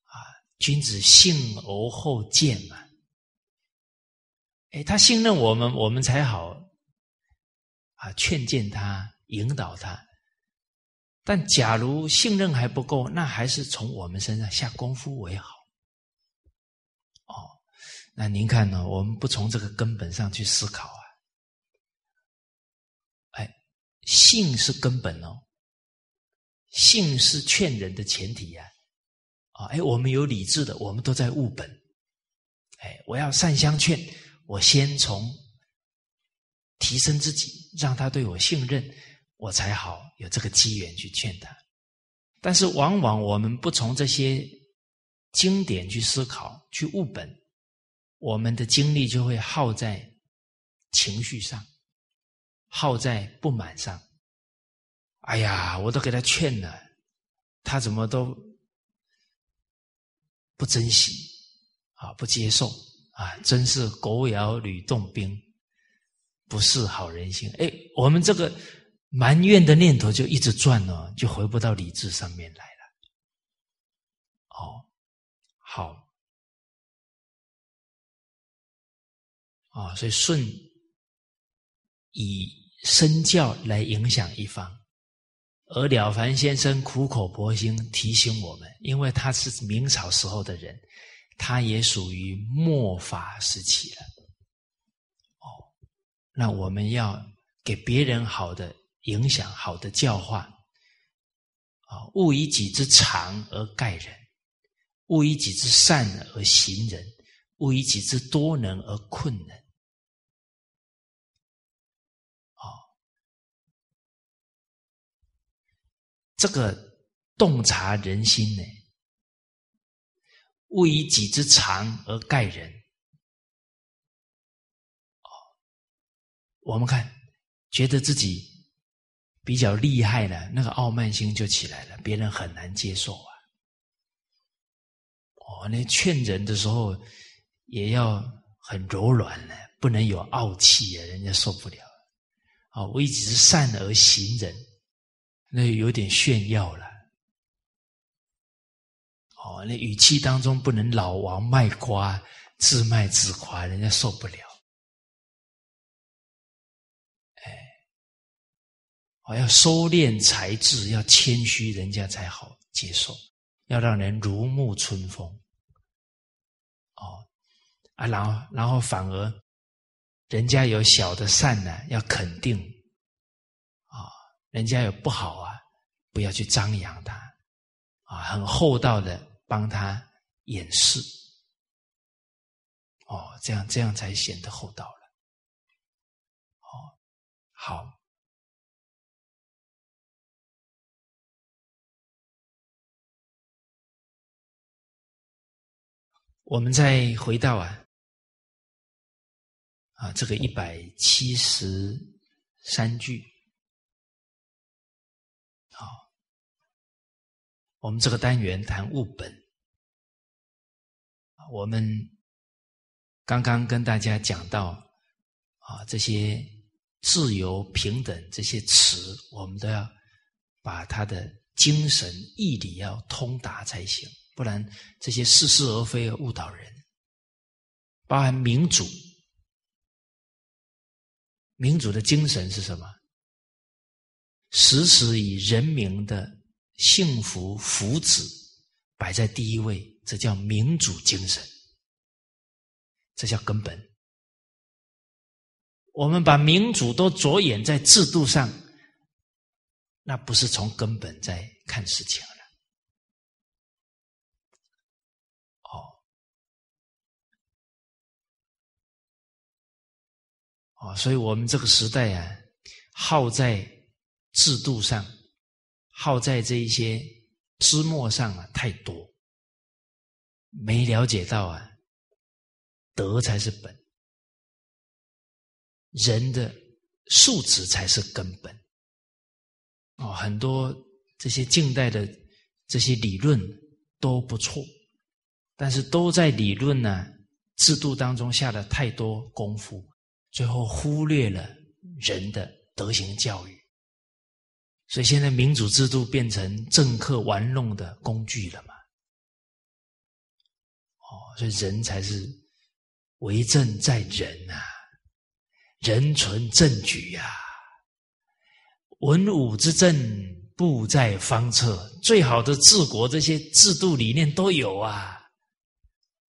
啊。君子信而后见嘛，哎，他信任我们，我们才好啊，劝谏他，引导他。但假如信任还不够，那还是从我们身上下功夫为好。那您看呢？我们不从这个根本上去思考啊，哎，信是根本哦，信是劝人的前提呀。啊，哎，我们有理智的，我们都在务本。哎，我要善相劝，我先从提升自己，让他对我信任，我才好有这个机缘去劝他。但是，往往我们不从这些经典去思考、去务本，我们的精力就会耗在情绪上，耗在不满上。哎呀，我都给他劝了，他怎么都……不珍惜啊，不接受啊，真是狗咬吕洞宾，不是好人心。哎，我们这个埋怨的念头就一直转哦，就回不到理智上面来了。哦，好，啊，所以舜以身教来影响一方。而了凡先生苦口婆心提醒我们，因为他是明朝时候的人，他也属于末法时期了。哦，那我们要给别人好的影响、好的教化啊！勿以己之长而盖人，勿以己之善而行人，勿以己之多能而困人。这个洞察人心呢，勿以己之长而盖人。哦，我们看，觉得自己比较厉害了，那个傲慢心就起来了，别人很难接受啊。哦，那劝人的时候也要很柔软呢，不能有傲气啊，人家受不了。啊，为己之善而行人。那有点炫耀了，哦，那语气当中不能老王卖瓜，自卖自夸，人家受不了。哎，我要收敛才智，要谦虚，人家才好接受。要让人如沐春风。哦，啊，然后，然后反而，人家有小的善呢，要肯定。人家有不好啊，不要去张扬他。啊，很厚道的。帮他掩饰，哦，这样这样才显得厚道了。哦，好，我们再回到啊啊这个一百七十三句，好。我们这个单元谈物本，我们刚刚跟大家讲到啊，这些自由、平等这些词，我们都要把它的精神义理要通达才行，不然这些似是而非误导人。包含民主，民主的精神是什么？时时以人民的。幸福福祉摆在第一位，这叫民主精神，这叫根本。我们把民主都着眼在制度上，那不是从根本在看事情了。哦，哦，所以我们这个时代啊，耗在制度上。耗在这一些枝末上啊，太多，没了解到啊，德才是本，人的素质才是根本。哦，很多这些近代的这些理论都不错，但是都在理论呢制度当中下了太多功夫，最后忽略了人的德行教育。所以现在民主制度变成政客玩弄的工具了嘛？哦，所以人才是为政在人呐，人存政举呀，文武之政布在方策，最好的治国这些制度理念都有啊，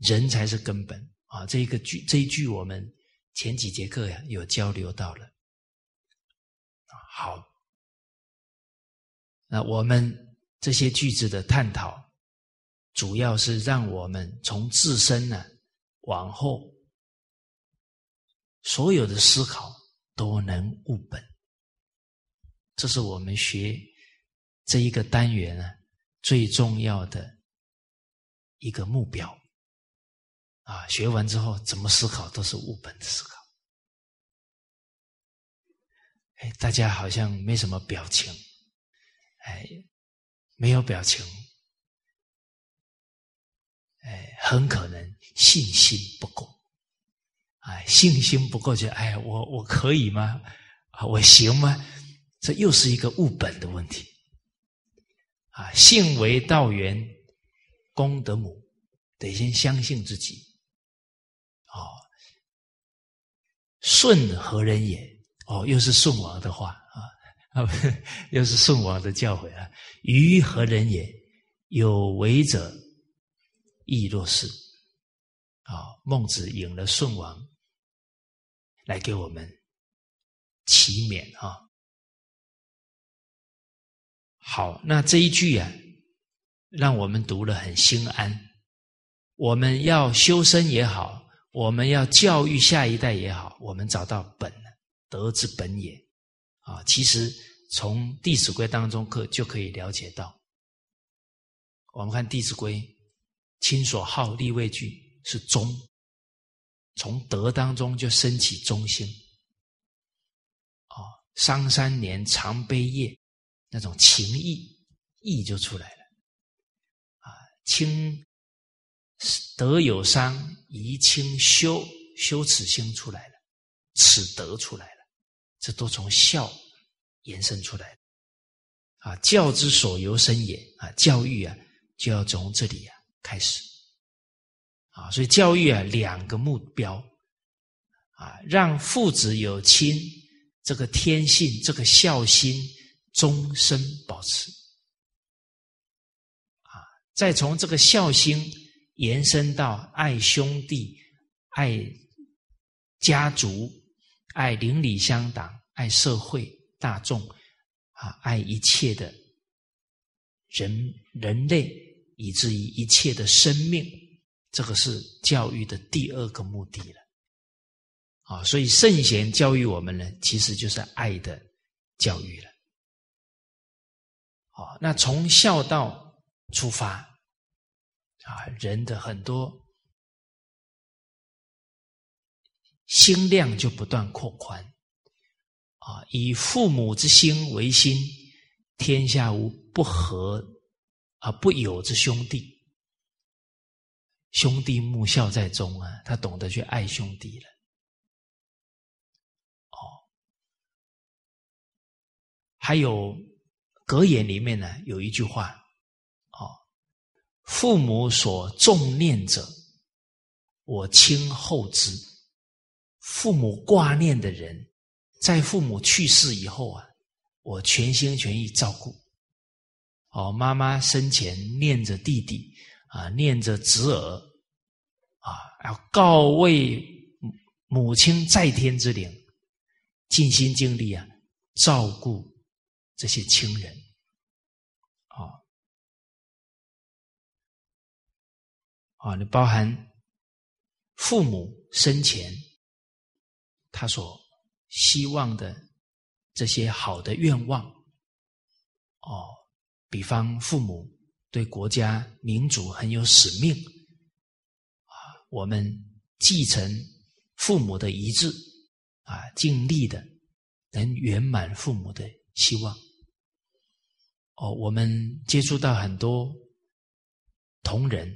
人才是根本啊！这一个句这一句我们前几节课呀有交流到了，好。那我们这些句子的探讨，主要是让我们从自身呢往后所有的思考都能悟本，这是我们学这一个单元呢最重要的一个目标。啊，学完之后怎么思考都是悟本的思考。哎，大家好像没什么表情。哎，没有表情，哎，很可能信心不够，哎，信心不够就哎，我我可以吗？啊，我行吗？这又是一个物本的问题，啊，信为道源，功德母，得先相信自己，哦，顺何人也？哦，又是舜王的话。啊，[LAUGHS] 又是舜王的教诲啊！于何人也？有为者亦若是。啊，孟子引了舜王来给我们启勉啊。好，那这一句啊，让我们读了很心安。我们要修身也好，我们要教育下一代也好，我们找到本，德之本也。啊，其实从《弟子规》当中可就可以了解到，我们看《弟子规》，亲所好，立位句是忠，从德当中就升起忠心。啊，商三年，常悲夜，那种情义义就出来了。啊，亲德有伤，宜亲羞羞耻心出来了，耻德出来了。这都从孝延伸出来啊！教之所由生也啊！教育啊，就要从这里啊开始。啊，所以教育啊，两个目标啊，让父子有亲这个天性、这个孝心终身保持。啊，再从这个孝心延伸到爱兄弟、爱家族、爱邻里乡党、爱社会大众啊，爱一切的人人类，以至于一切的生命。这个是教育的第二个目的了，啊，所以圣贤教育我们呢，其实就是爱的教育了，啊，那从孝道出发，啊，人的很多心量就不断扩宽，啊，以父母之心为心，天下无不和而不有之兄弟。兄弟睦孝在中啊，他懂得去爱兄弟了。哦，还有格言里面呢有一句话，哦，父母所重念者，我亲厚之。父母挂念的人，在父母去世以后啊，我全心全意照顾。哦，妈妈生前念着弟弟。啊，念着侄儿，啊，要告慰母亲在天之灵，尽心尽力啊，照顾这些亲人，啊，啊，你包含父母生前他所希望的这些好的愿望，哦，比方父母。对国家民族很有使命，啊，我们继承父母的遗志，啊，尽力的能圆满父母的希望。哦，我们接触到很多同仁，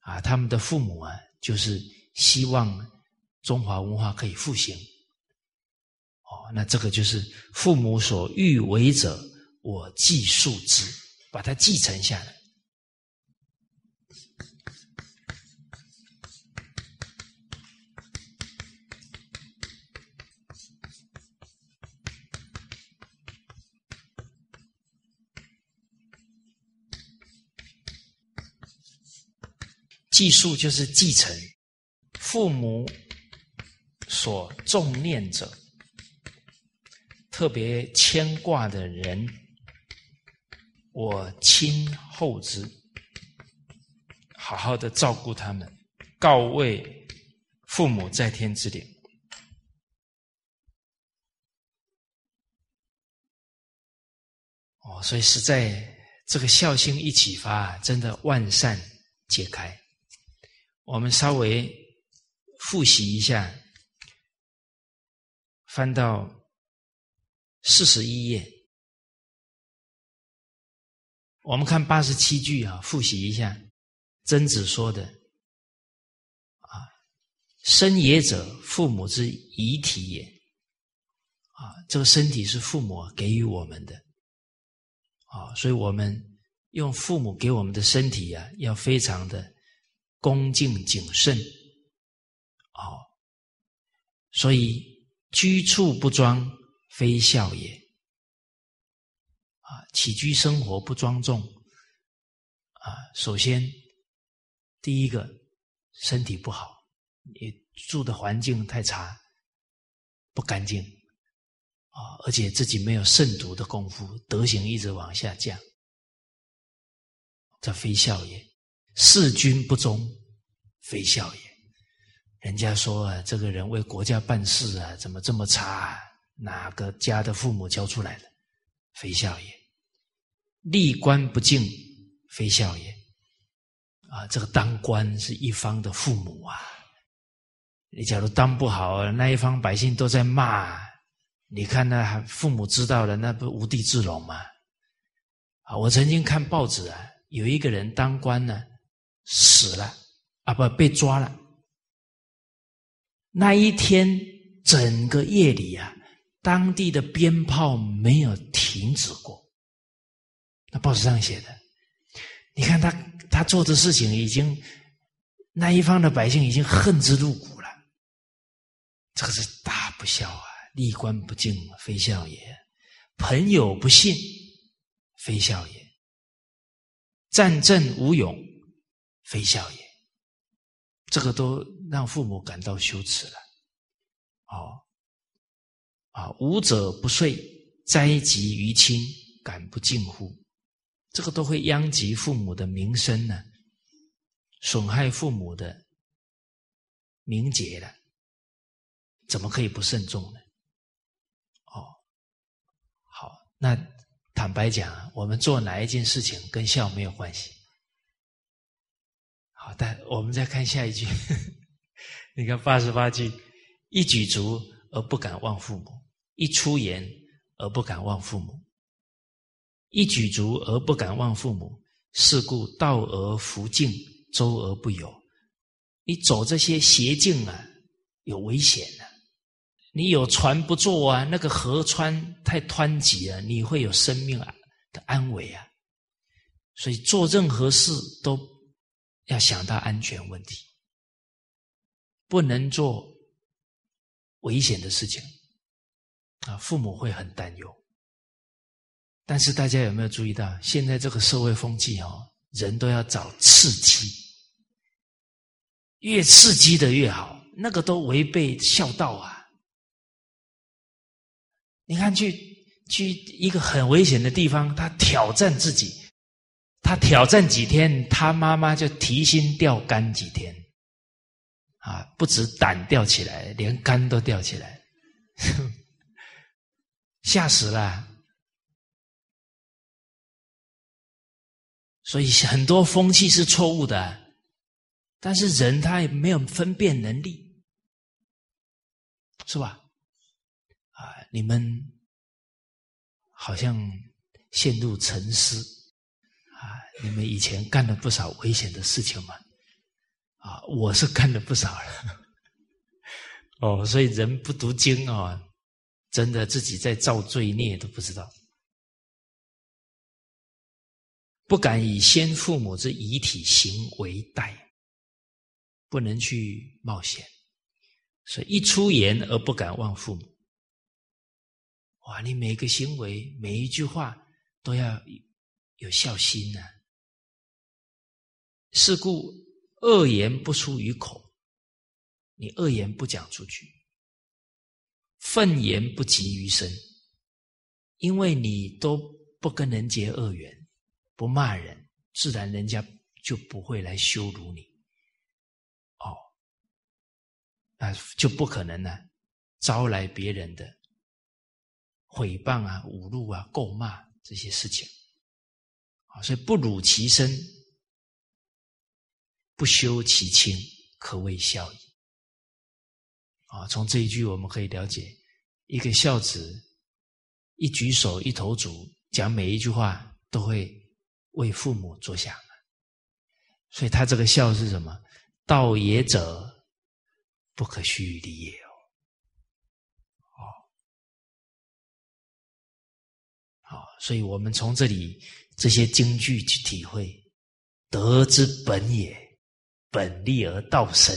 啊，他们的父母啊，就是希望中华文化可以复兴。那这个就是父母所欲为者，我继述之，把它继承下来。继述就是继承父母所重念者、特别牵挂的人，我亲厚之，好好的照顾他们，告慰父母在天之灵。哦，所以实在这个孝心一启发，真的万善皆开。我们稍微复习一下，翻到四十一页，我们看八十七句啊，复习一下曾子说的啊：“生也者，父母之遗体也。”啊，这个身体是父母给予我们的啊，所以我们用父母给我们的身体啊，要非常的。恭敬谨慎，啊，所以居处不庄，非孝也。啊，起居生活不庄重，啊，首先第一个身体不好，你住的环境太差，不干净，啊，而且自己没有慎独的功夫，德行一直往下降，这非孝也。事君不忠，非孝也。人家说啊，这个人为国家办事啊，怎么这么差啊？哪个家的父母教出来的？非孝也。立官不敬，非孝也。啊，这个当官是一方的父母啊，你假如当不好，那一方百姓都在骂，你看那父母知道了，那不无地自容吗？啊，我曾经看报纸啊，有一个人当官呢。死了啊！不被抓了。那一天整个夜里啊，当地的鞭炮没有停止过。那报纸上写的，你看他他做的事情已经那一方的百姓已经恨之入骨了，这个是大不孝啊！立官不敬，非孝也；朋友不信，非孝也；战阵无勇，非孝也。这个都让父母感到羞耻了。哦，啊，无者不遂，灾及于亲，敢不敬乎？这个都会殃及父母的名声呢，损害父母的名节了，怎么可以不慎重呢？哦，好，那坦白讲，我们做哪一件事情跟孝没有关系？好，但我们再看下一句，[LAUGHS] 你看八十八句，一举足而不敢忘父母，一出言而不敢忘父母。一举足而不敢忘父母，是故道而弗径，周而不有。你走这些邪径啊，有危险的。你有船不坐啊，那个河川太湍急了，你会有生命啊的安危啊。所以做任何事都要想到安全问题，不能做危险的事情啊，父母会很担忧。但是大家有没有注意到，现在这个社会风气哦，人都要找刺激，越刺激的越好，那个都违背孝道啊！你看，去去一个很危险的地方，他挑战自己，他挑战几天，他妈妈就提心吊肝几天，啊，不止胆吊起来，连肝都吊起来，哼吓死了。所以很多风气是错误的，但是人他也没有分辨能力，是吧？啊，你们好像陷入沉思啊！你们以前干了不少危险的事情嘛？啊，我是干了不少了。[LAUGHS] 哦，所以人不读经啊，真的自己在造罪孽都不知道。不敢以先父母之遗体行为代，不能去冒险，所以一出言而不敢忘父母。哇，你每个行为、每一句话都要有孝心呢。是故恶言不出于口，你恶言不讲出去，愤言不及于身，因为你都不跟人结恶缘。不骂人，自然人家就不会来羞辱你。哦，那，就不可能呢，招来别人的诽谤啊、侮辱啊、诟骂这些事情。啊，所以不辱其身，不羞其亲，可谓孝矣。从这一句我们可以了解，一个孝子一举手一投足，讲每一句话都会。为父母着想所以他这个孝是什么？道也者，不可虚离也哦。哦，好，所以我们从这里这些京剧去体会，德之本也，本立而道生。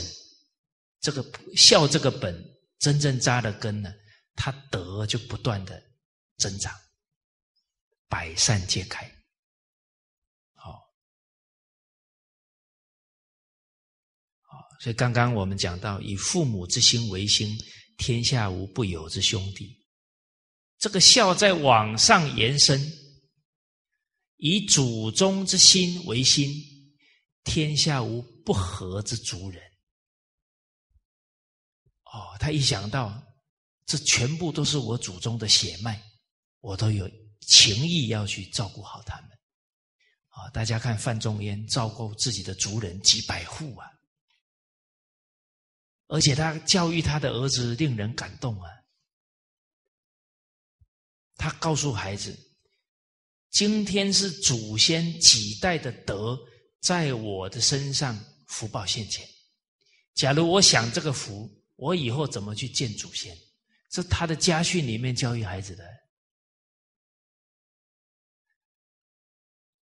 这个孝这个本真正扎了根呢，他德就不断的增长，百善皆开。好，好所以刚刚我们讲到，以父母之心为心，天下无不有之兄弟。这个孝在往上延伸，以祖宗之心为心，天下无不和之族人。哦，他一想到这全部都是我祖宗的血脉，我都有情义要去照顾好他们。啊，大家看范仲淹照顾自己的族人几百户啊。而且他教育他的儿子令人感动啊！他告诉孩子：“今天是祖先几代的德在我的身上福报现前。假如我享这个福，我以后怎么去见祖先？”这他的家训里面教育孩子的。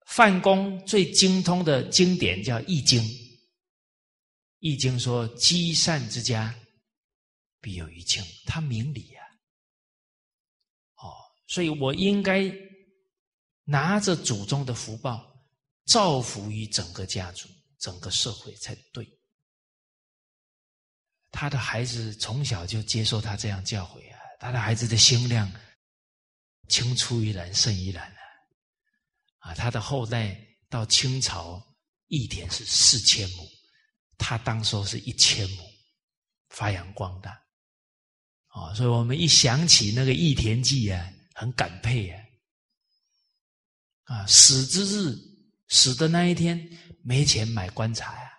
范公最精通的经典叫《易经》，《易经》说：“积善之家，必有余庆。”他明理呀。哦，所以我应该拿着祖宗的福报，造福于整个家族、整个社会才对。他的孩子从小就接受他这样教诲啊，他的孩子的心量青出于蓝胜于蓝啊！啊，他的后代到清朝义田是四千亩，他当时是一千亩，发扬光大。哦，所以我们一想起那个义田记啊，很感佩啊！啊，死之日，死的那一天没钱买棺材啊。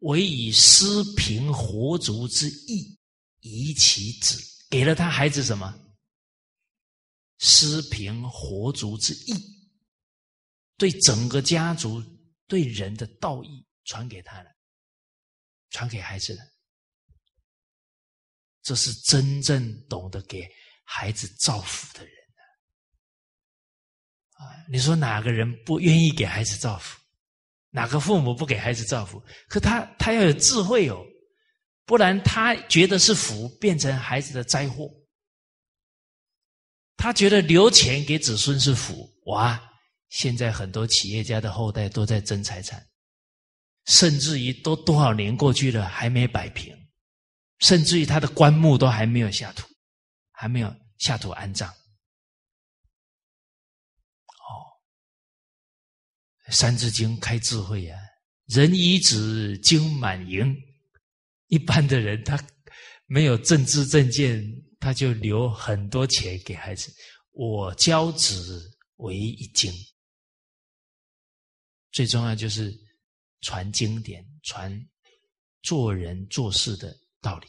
唯以施贫活族之意，遗其子，给了他孩子什么？施贫活族之意，对整个家族、对人的道义传给他了，传给孩子了。这是真正懂得给孩子造福的人啊！你说哪个人不愿意给孩子造福？哪个父母不给孩子造福？可他他要有智慧哦，不然他觉得是福，变成孩子的灾祸。他觉得留钱给子孙是福，哇！现在很多企业家的后代都在争财产，甚至于都多少年过去了还没摆平，甚至于他的棺木都还没有下土，还没有下土安葬。《三字经》开智慧呀，人以子经满盈。一般的人他没有政治正见，他就留很多钱给孩子。我教子为一经，最重要就是传经典，传做人做事的道理。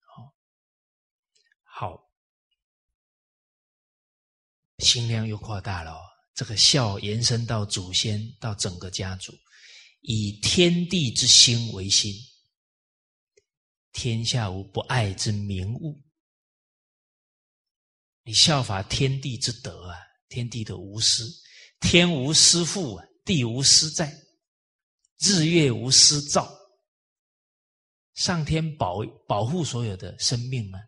好，好，心量又扩大了。这个孝延伸到祖先，到整个家族，以天地之心为心，天下无不爱之明物。你效法天地之德啊，天地的无私，天无私父啊，地无私在，日月无私照，上天保保护所有的生命啊，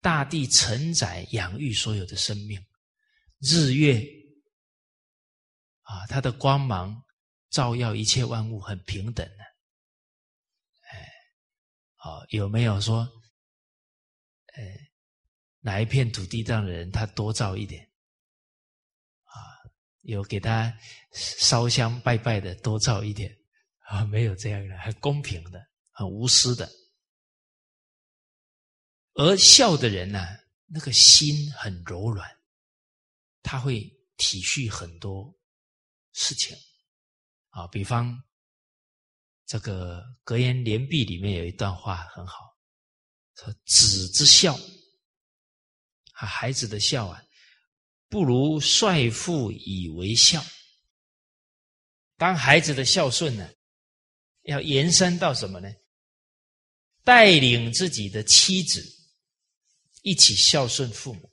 大地承载养育所有的生命，日月。啊，它的光芒照耀一切万物，很平等的。哎，好，有没有说，哎，哪一片土地上的人他多照一点？啊，有给他烧香拜拜的多照一点？啊，没有这样的，很公平的，很无私的。而孝的人呢，那个心很柔软，他会体恤很多。事情啊，比方这个格言联璧里面有一段话很好，说子之孝啊，孩子的孝啊，不如率父以为孝。当孩子的孝顺呢，要延伸到什么呢？带领自己的妻子一起孝顺父母。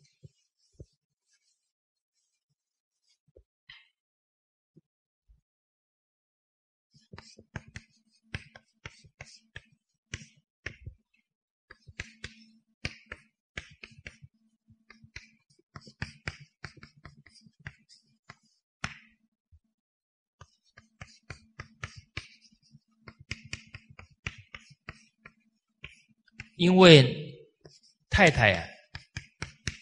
因为太太啊，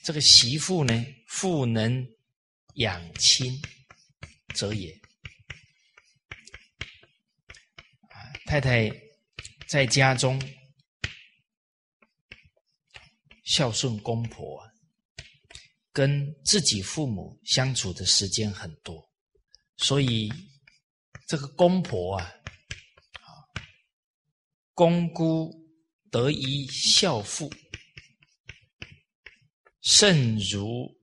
这个媳妇呢，妇能养亲者也。太太在家中孝顺公婆，跟自己父母相处的时间很多，所以这个公婆啊，公姑。得一孝父，甚如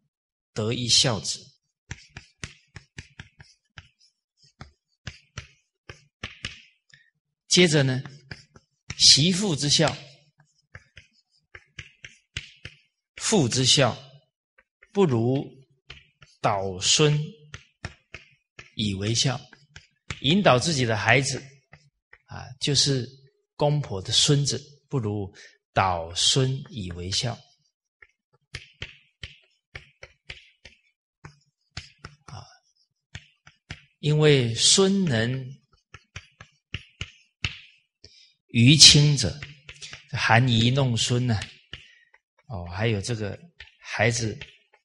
得一孝子。接着呢，媳妇之孝，父之孝，不如导孙以为孝，引导自己的孩子啊，就是公婆的孙子，不如导孙以为孝啊，因为孙能于亲者，含饴弄孙呢，哦，还有这个孩子。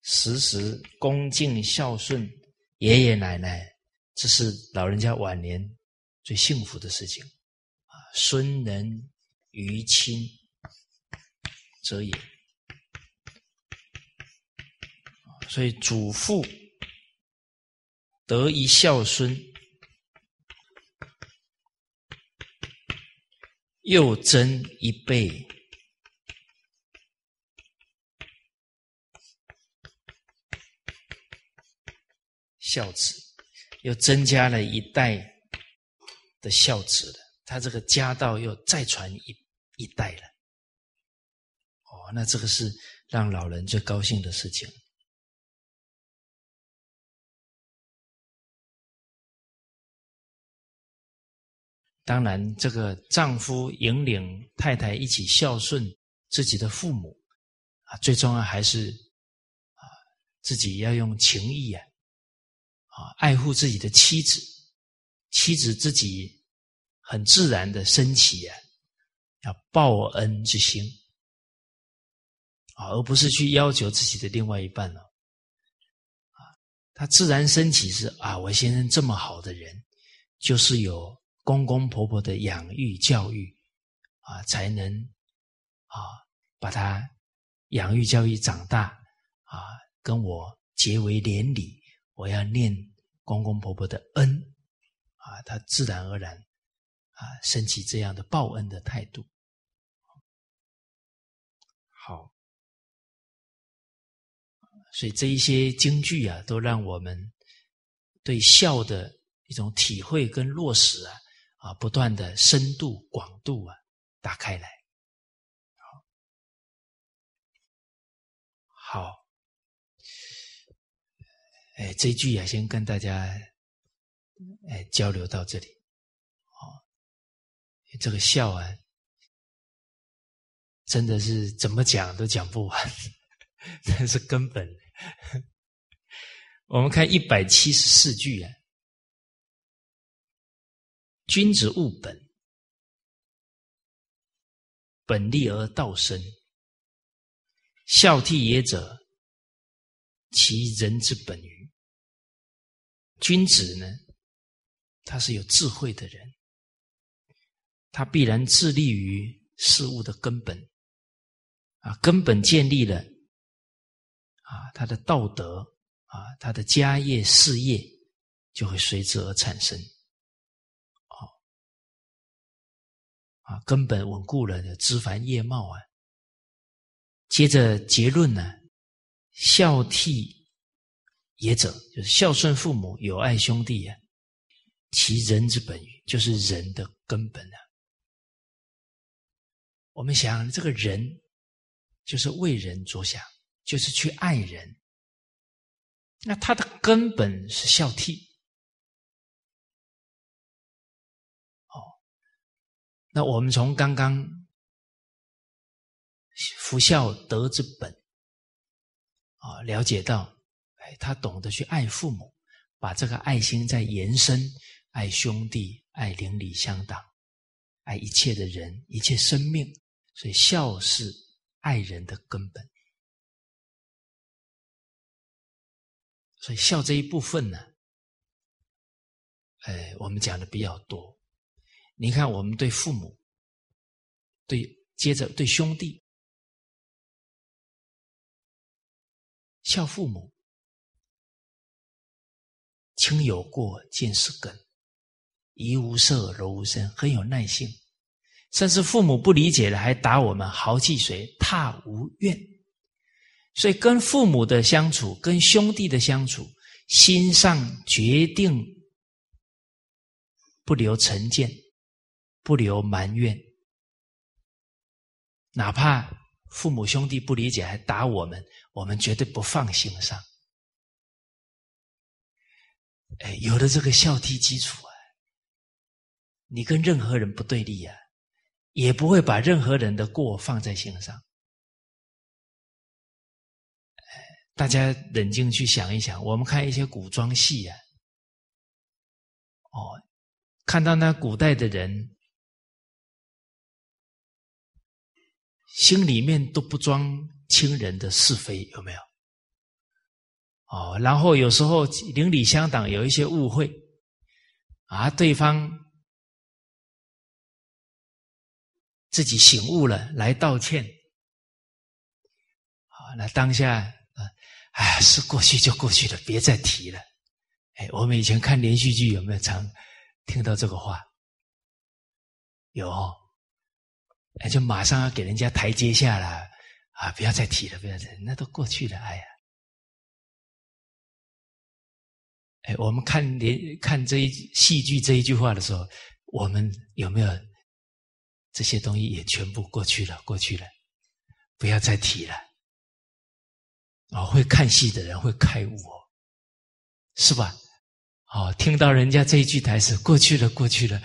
时时恭敬孝顺爷爷奶奶，这是老人家晚年最幸福的事情啊！孙能于亲则也，所以祖父得一孝孙，又增一倍。孝子又增加了一代的孝子了，他这个家道又再传一一代了。哦，那这个是让老人最高兴的事情。当然，这个丈夫引领太太一起孝顺自己的父母啊，最重要还是啊，自己要用情义啊。啊，爱护自己的妻子，妻子自己很自然的升起啊，要报恩之心啊，而不是去要求自己的另外一半了。啊，他自然升起是啊，我先生这么好的人，就是有公公婆婆的养育教育啊，才能啊把他养育教育长大啊，跟我结为连理。我要念公公婆婆的恩，啊，他自然而然啊升起这样的报恩的态度。好，所以这一些京剧啊，都让我们对孝的一种体会跟落实啊，啊，不断的深度广度啊打开来。好。哎，这句啊，先跟大家哎交流到这里。这个孝啊，真的是怎么讲都讲不完，这是根本。我们看一百七十四句啊，君子务本，本立而道生，孝悌也者，其人之本于。君子呢，他是有智慧的人，他必然致力于事物的根本，啊，根本建立了，啊，他的道德啊，他的家业事业就会随之而产生，哦，啊，根本稳固了的枝繁叶茂啊。接着结论呢，孝悌。也者就是孝顺父母、友爱兄弟呀，其人之本，就是人的根本啊。我们想，这个人就是为人着想，就是去爱人。那他的根本是孝悌。哦，那我们从刚刚福孝德之本啊，了解到。哎他懂得去爱父母，把这个爱心再延伸，爱兄弟，爱邻里乡党，爱一切的人，一切生命。所以孝是爱人的根本。所以孝这一部分呢，哎，我们讲的比较多。你看，我们对父母，对接着对兄弟，孝父母。亲有过，见是根；怡无色，柔无声，很有耐性。甚至父母不理解了，还打我们，豪气随，踏无怨。所以，跟父母的相处，跟兄弟的相处，心上决定不留成见，不留埋怨。哪怕父母兄弟不理解，还打我们，我们绝对不放心上。哎，有了这个孝悌基础啊，你跟任何人不对立啊，也不会把任何人的过放在心上。大家冷静去想一想，我们看一些古装戏啊，哦，看到那古代的人，心里面都不装亲人的是非，有没有？哦，然后有时候邻里乡党有一些误会，啊，对方自己醒悟了来道歉，好，那当下啊。哎，是过去就过去了，别再提了。哎，我们以前看连续剧有没有常听到这个话？有，哎，就马上要给人家台阶下了啊！不要再提了，不要再，那都过去了。哎呀，哎，我们看连看这一戏剧这一句话的时候，我们有没有这些东西也全部过去了？过去了，不要再提了。哦，会看戏的人会开悟哦，是吧？哦，听到人家这一句台词，过去了，过去了，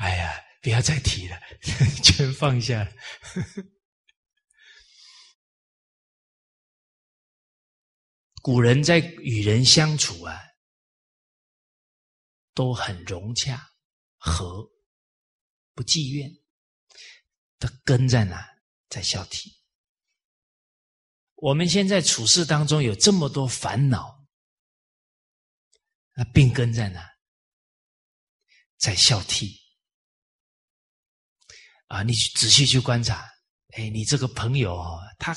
哎呀，不要再提了，[LAUGHS] 全放下。[LAUGHS] 古人在与人相处啊，都很融洽、和，不计怨。的根在哪？在孝悌。我们现在处事当中有这么多烦恼，那病根在哪？在孝悌啊！你去仔细去观察，哎，你这个朋友哦，他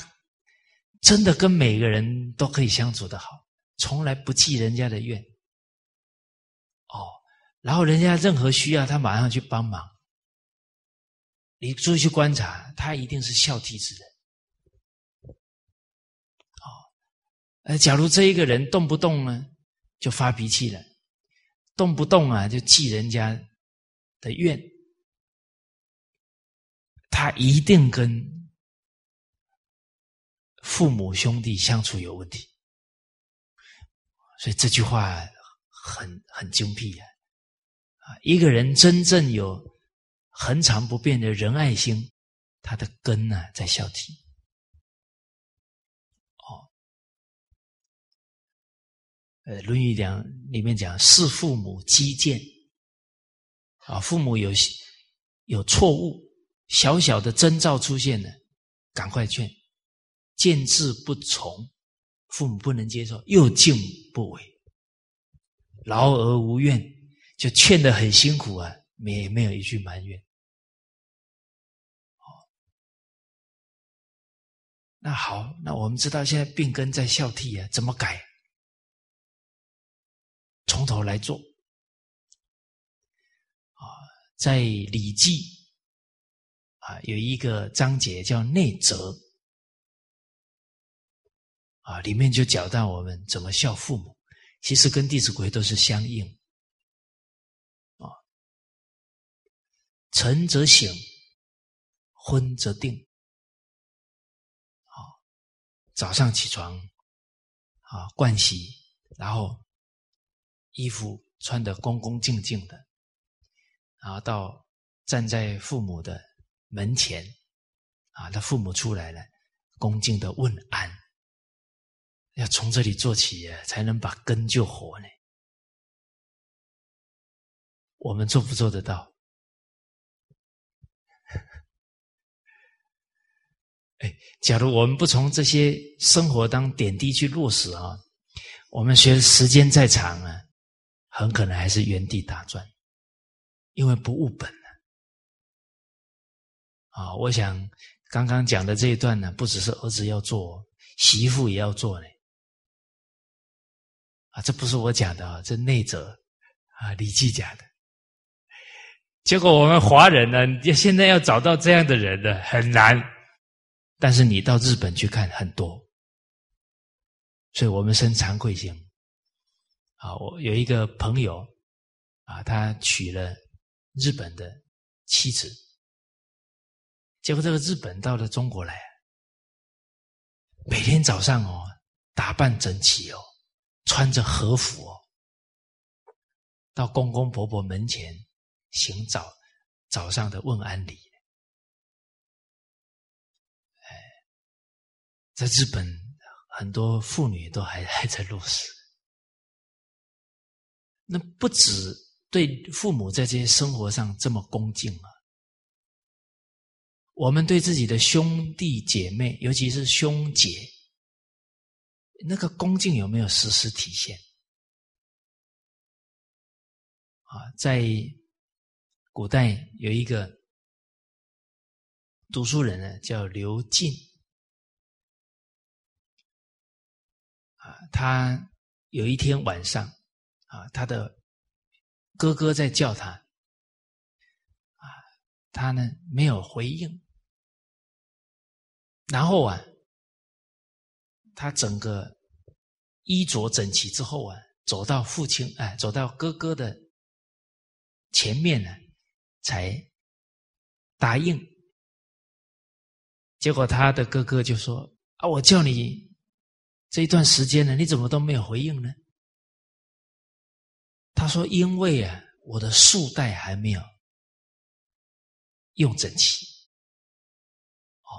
真的跟每个人都可以相处的好，从来不记人家的怨。哦，然后人家任何需要，他马上去帮忙。你注意去观察，他一定是孝悌之人。哦呃，假如这一个人动不动呢就发脾气了，动不动啊就记人家的怨，他一定跟父母兄弟相处有问题。所以这句话很很精辟啊！啊，一个人真正有恒常不变的仁爱心，他的根呢在孝悌。哦呃，《论语》讲里面讲，视父母积谏啊，父母有有错误，小小的征兆出现了，赶快劝，见志不从，父母不能接受，又敬不为，劳而无怨，就劝的很辛苦啊，没没有一句埋怨。那好，那我们知道现在病根在孝悌啊，怎么改？从头来做啊，在《礼记》啊有一个章节叫内则啊，里面就讲到我们怎么孝父母，其实跟《弟子规》都是相应啊。晨则省，昏则定。早上起床啊，盥洗，然后。衣服穿得恭恭敬敬的，然后到站在父母的门前，啊，他父母出来了，恭敬的问安，要从这里做起，才能把根救活呢。我们做不做得到？哎，假如我们不从这些生活当点滴去落实啊，我们学的时间再长啊。很可能还是原地打转，因为不务本了。啊，我想刚刚讲的这一段呢，不只是儿子要做，媳妇也要做呢。啊，这不是我讲的啊，这内则啊，《礼记》讲的。结果我们华人呢，现在要找到这样的人呢，很难。但是你到日本去看，很多。所以我们生惭愧心。啊，我有一个朋友，啊，他娶了日本的妻子，结果这个日本到了中国来，每天早上哦，打扮整齐哦，穿着和服哦，到公公婆婆门前行早早上的问安礼。哎，在日本，很多妇女都还 [LAUGHS] 还在落实。那不止对父母在这些生活上这么恭敬啊，我们对自己的兄弟姐妹，尤其是兄姐，那个恭敬有没有时时体现？啊，在古代有一个读书人呢，叫刘进。他有一天晚上，啊，他的哥哥在叫他，啊，他呢没有回应，然后啊，他整个衣着整齐之后啊，走到父亲，哎，走到哥哥的。前面呢，才答应。结果他的哥哥就说：“啊，我叫你这一段时间呢，你怎么都没有回应呢？”他说：“因为啊，我的束带还没有用整齐，哦，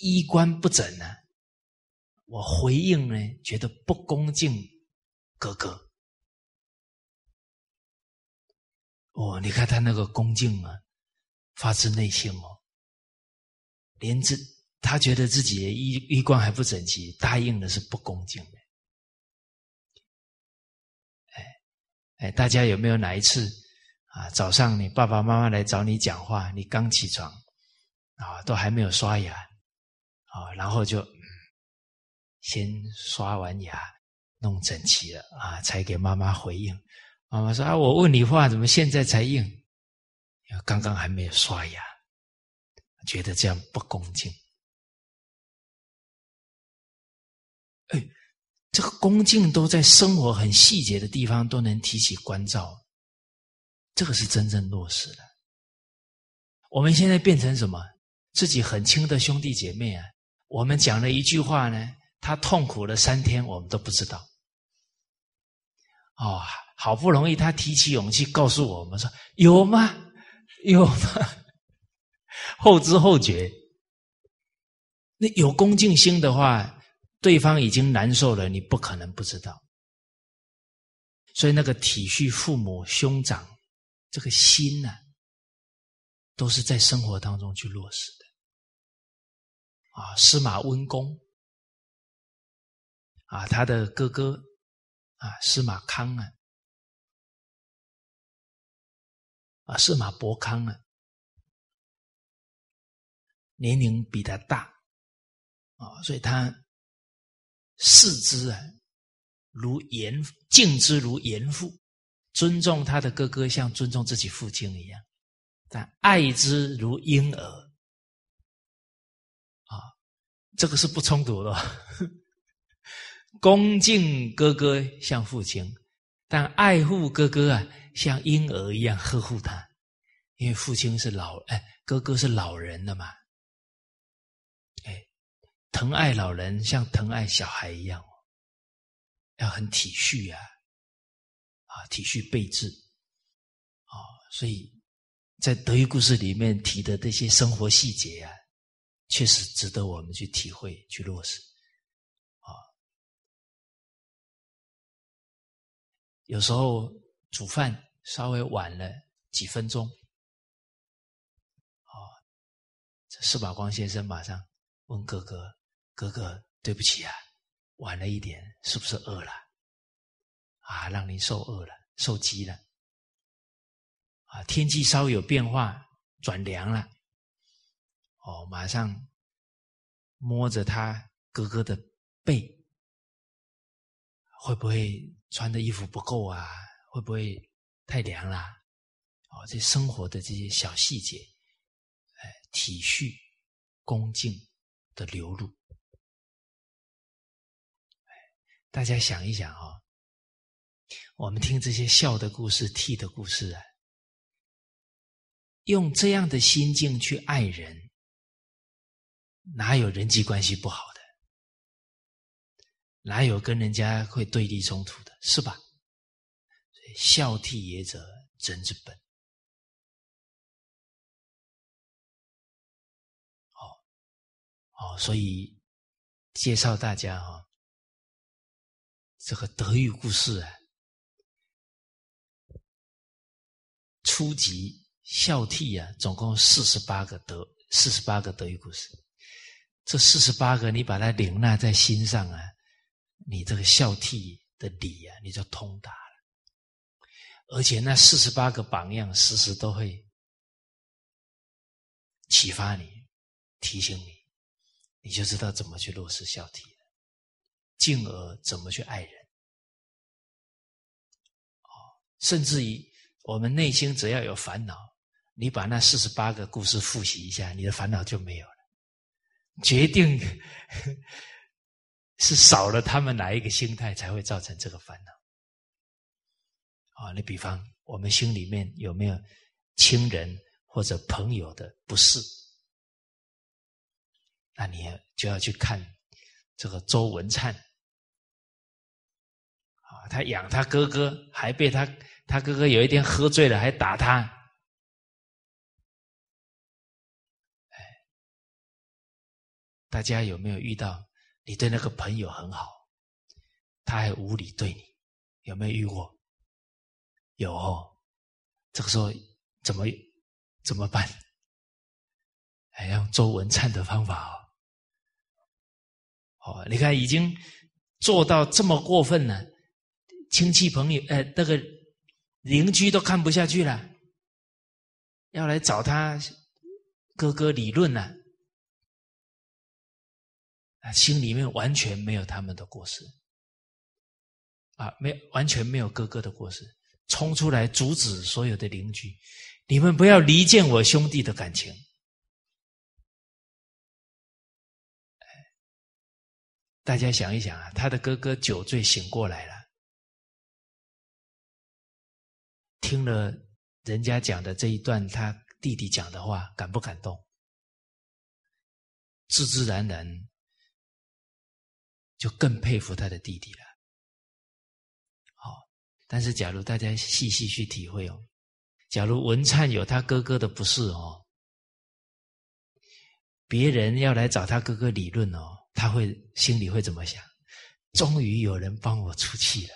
衣冠不整呢，我回应呢，觉得不恭敬哥哥。”哦，你看他那个恭敬啊，发自内心哦，连这他觉得自己衣衣冠还不整齐，答应的是不恭敬的。哎哎，大家有没有哪一次啊？早上你爸爸妈妈来找你讲话，你刚起床啊，都还没有刷牙啊，然后就先刷完牙，弄整齐了啊，才给妈妈回应。妈妈说：“啊，我问你话，怎么现在才应？刚刚还没有刷牙，觉得这样不恭敬。哎，这个恭敬都在生活很细节的地方都能提起关照，这个是真正落实的。我们现在变成什么？自己很亲的兄弟姐妹啊，我们讲了一句话呢，他痛苦了三天，我们都不知道。哦。”好不容易，他提起勇气告诉我们说：“有吗？有吗？” [LAUGHS] 后知后觉。那有恭敬心的话，对方已经难受了，你不可能不知道。所以，那个体恤父母兄长这个心呢，都是在生活当中去落实的。啊，司马温公啊，他的哥哥啊，司马康啊。啊，司马伯康啊，年龄比他大啊，所以他视之啊如严敬之如严父，尊重他的哥哥像尊重自己父亲一样，但爱之如婴儿啊，这个是不冲突的，恭敬哥哥像父亲，但爱护哥哥啊。像婴儿一样呵护他，因为父亲是老哎，哥哥是老人的嘛，疼爱老人像疼爱小孩一样，要很体恤啊，啊，体恤备至，啊，所以在德育故事里面提的这些生活细节啊，确实值得我们去体会、去落实，啊，有时候。煮饭稍微晚了几分钟，啊，这施宝光先生马上问哥哥：“哥哥，对不起啊，晚了一点，是不是饿了？啊，让您受饿了，受饥了。啊，天气稍微有变化，转凉了，哦，马上摸着他哥哥的背，会不会穿的衣服不够啊？”会不会太凉啦？哦，这生活的这些小细节，哎，体恤、恭敬的流露，大家想一想啊，我们听这些笑的故事、替的故事啊，用这样的心境去爱人，哪有人际关系不好的？哪有跟人家会对立冲突的？是吧？孝悌也者，真之本。哦哦，所以介绍大家啊，这个德育故事啊，初级孝悌啊，总共四十八个德，四十八个德育故事。这四十八个，你把它领纳在心上啊，你这个孝悌的理啊，你就通达了。而且那四十八个榜样，时时都会启发你、提醒你，你就知道怎么去落实孝悌，进而怎么去爱人。哦，甚至于我们内心只要有烦恼，你把那四十八个故事复习一下，你的烦恼就没有了。决定 [LAUGHS] 是少了他们哪一个心态，才会造成这个烦恼啊？你比方，我们心里面有没有亲人或者朋友的不是？那你就要去看这个周文灿，他养他哥哥，还被他他哥哥有一天喝醉了，还打他。大家有没有遇到你对那个朋友很好，他还无理对你？有没有遇过？有哦。这个时候怎么怎么办？还用周文灿的方法哦。哦，你看已经做到这么过分了，亲戚朋友呃那个邻居都看不下去了，要来找他哥哥理论了。啊，心里面完全没有他们的过失，啊，没完全没有哥哥的过失，冲出来阻止所有的邻居，你们不要离间我兄弟的感情。大家想一想啊，他的哥哥酒醉醒过来了，听了人家讲的这一段，他弟弟讲的话，感不感动？自自然然。就更佩服他的弟弟了。好，但是假如大家细细去体会哦，假如文灿有他哥哥的不是哦，别人要来找他哥哥理论哦，他会心里会怎么想？终于有人帮我出气了，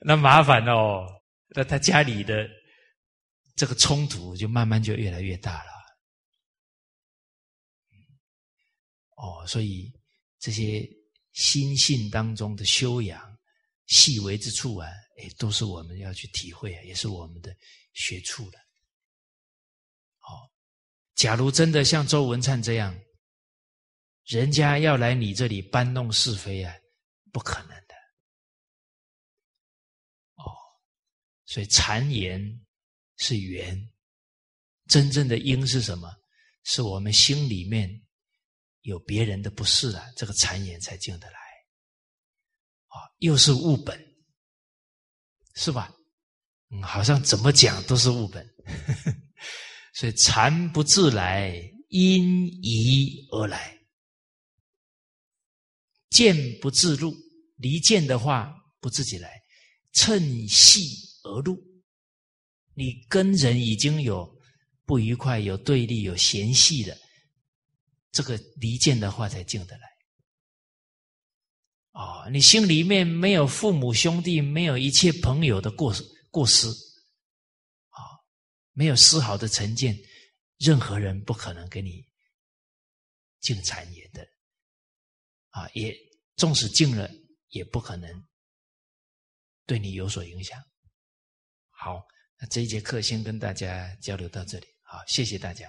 那麻烦哦，那他家里的这个冲突就慢慢就越来越大了。哦，所以这些心性当中的修养、细微之处啊，哎，都是我们要去体会啊，也是我们的学处了。哦，假如真的像周文灿这样，人家要来你这里搬弄是非啊，不可能所以谗言是缘，真正的因是什么？是我们心里面。有别人的不是啊，这个谗言才进得来，啊，又是物本，是吧？嗯，好像怎么讲都是物本，[LAUGHS] 所以禅不自来，因疑而来；见不自入，离见的话不自己来，趁隙而入。你跟人已经有不愉快、有对立、有嫌隙的。这个离间的话才进得来，哦，你心里面没有父母兄弟，没有一切朋友的过过失，啊，没有丝毫的成见，任何人不可能给你进谗言的，啊，也纵使进了，也不可能对你有所影响。好，那这一节课先跟大家交流到这里，好，谢谢大家。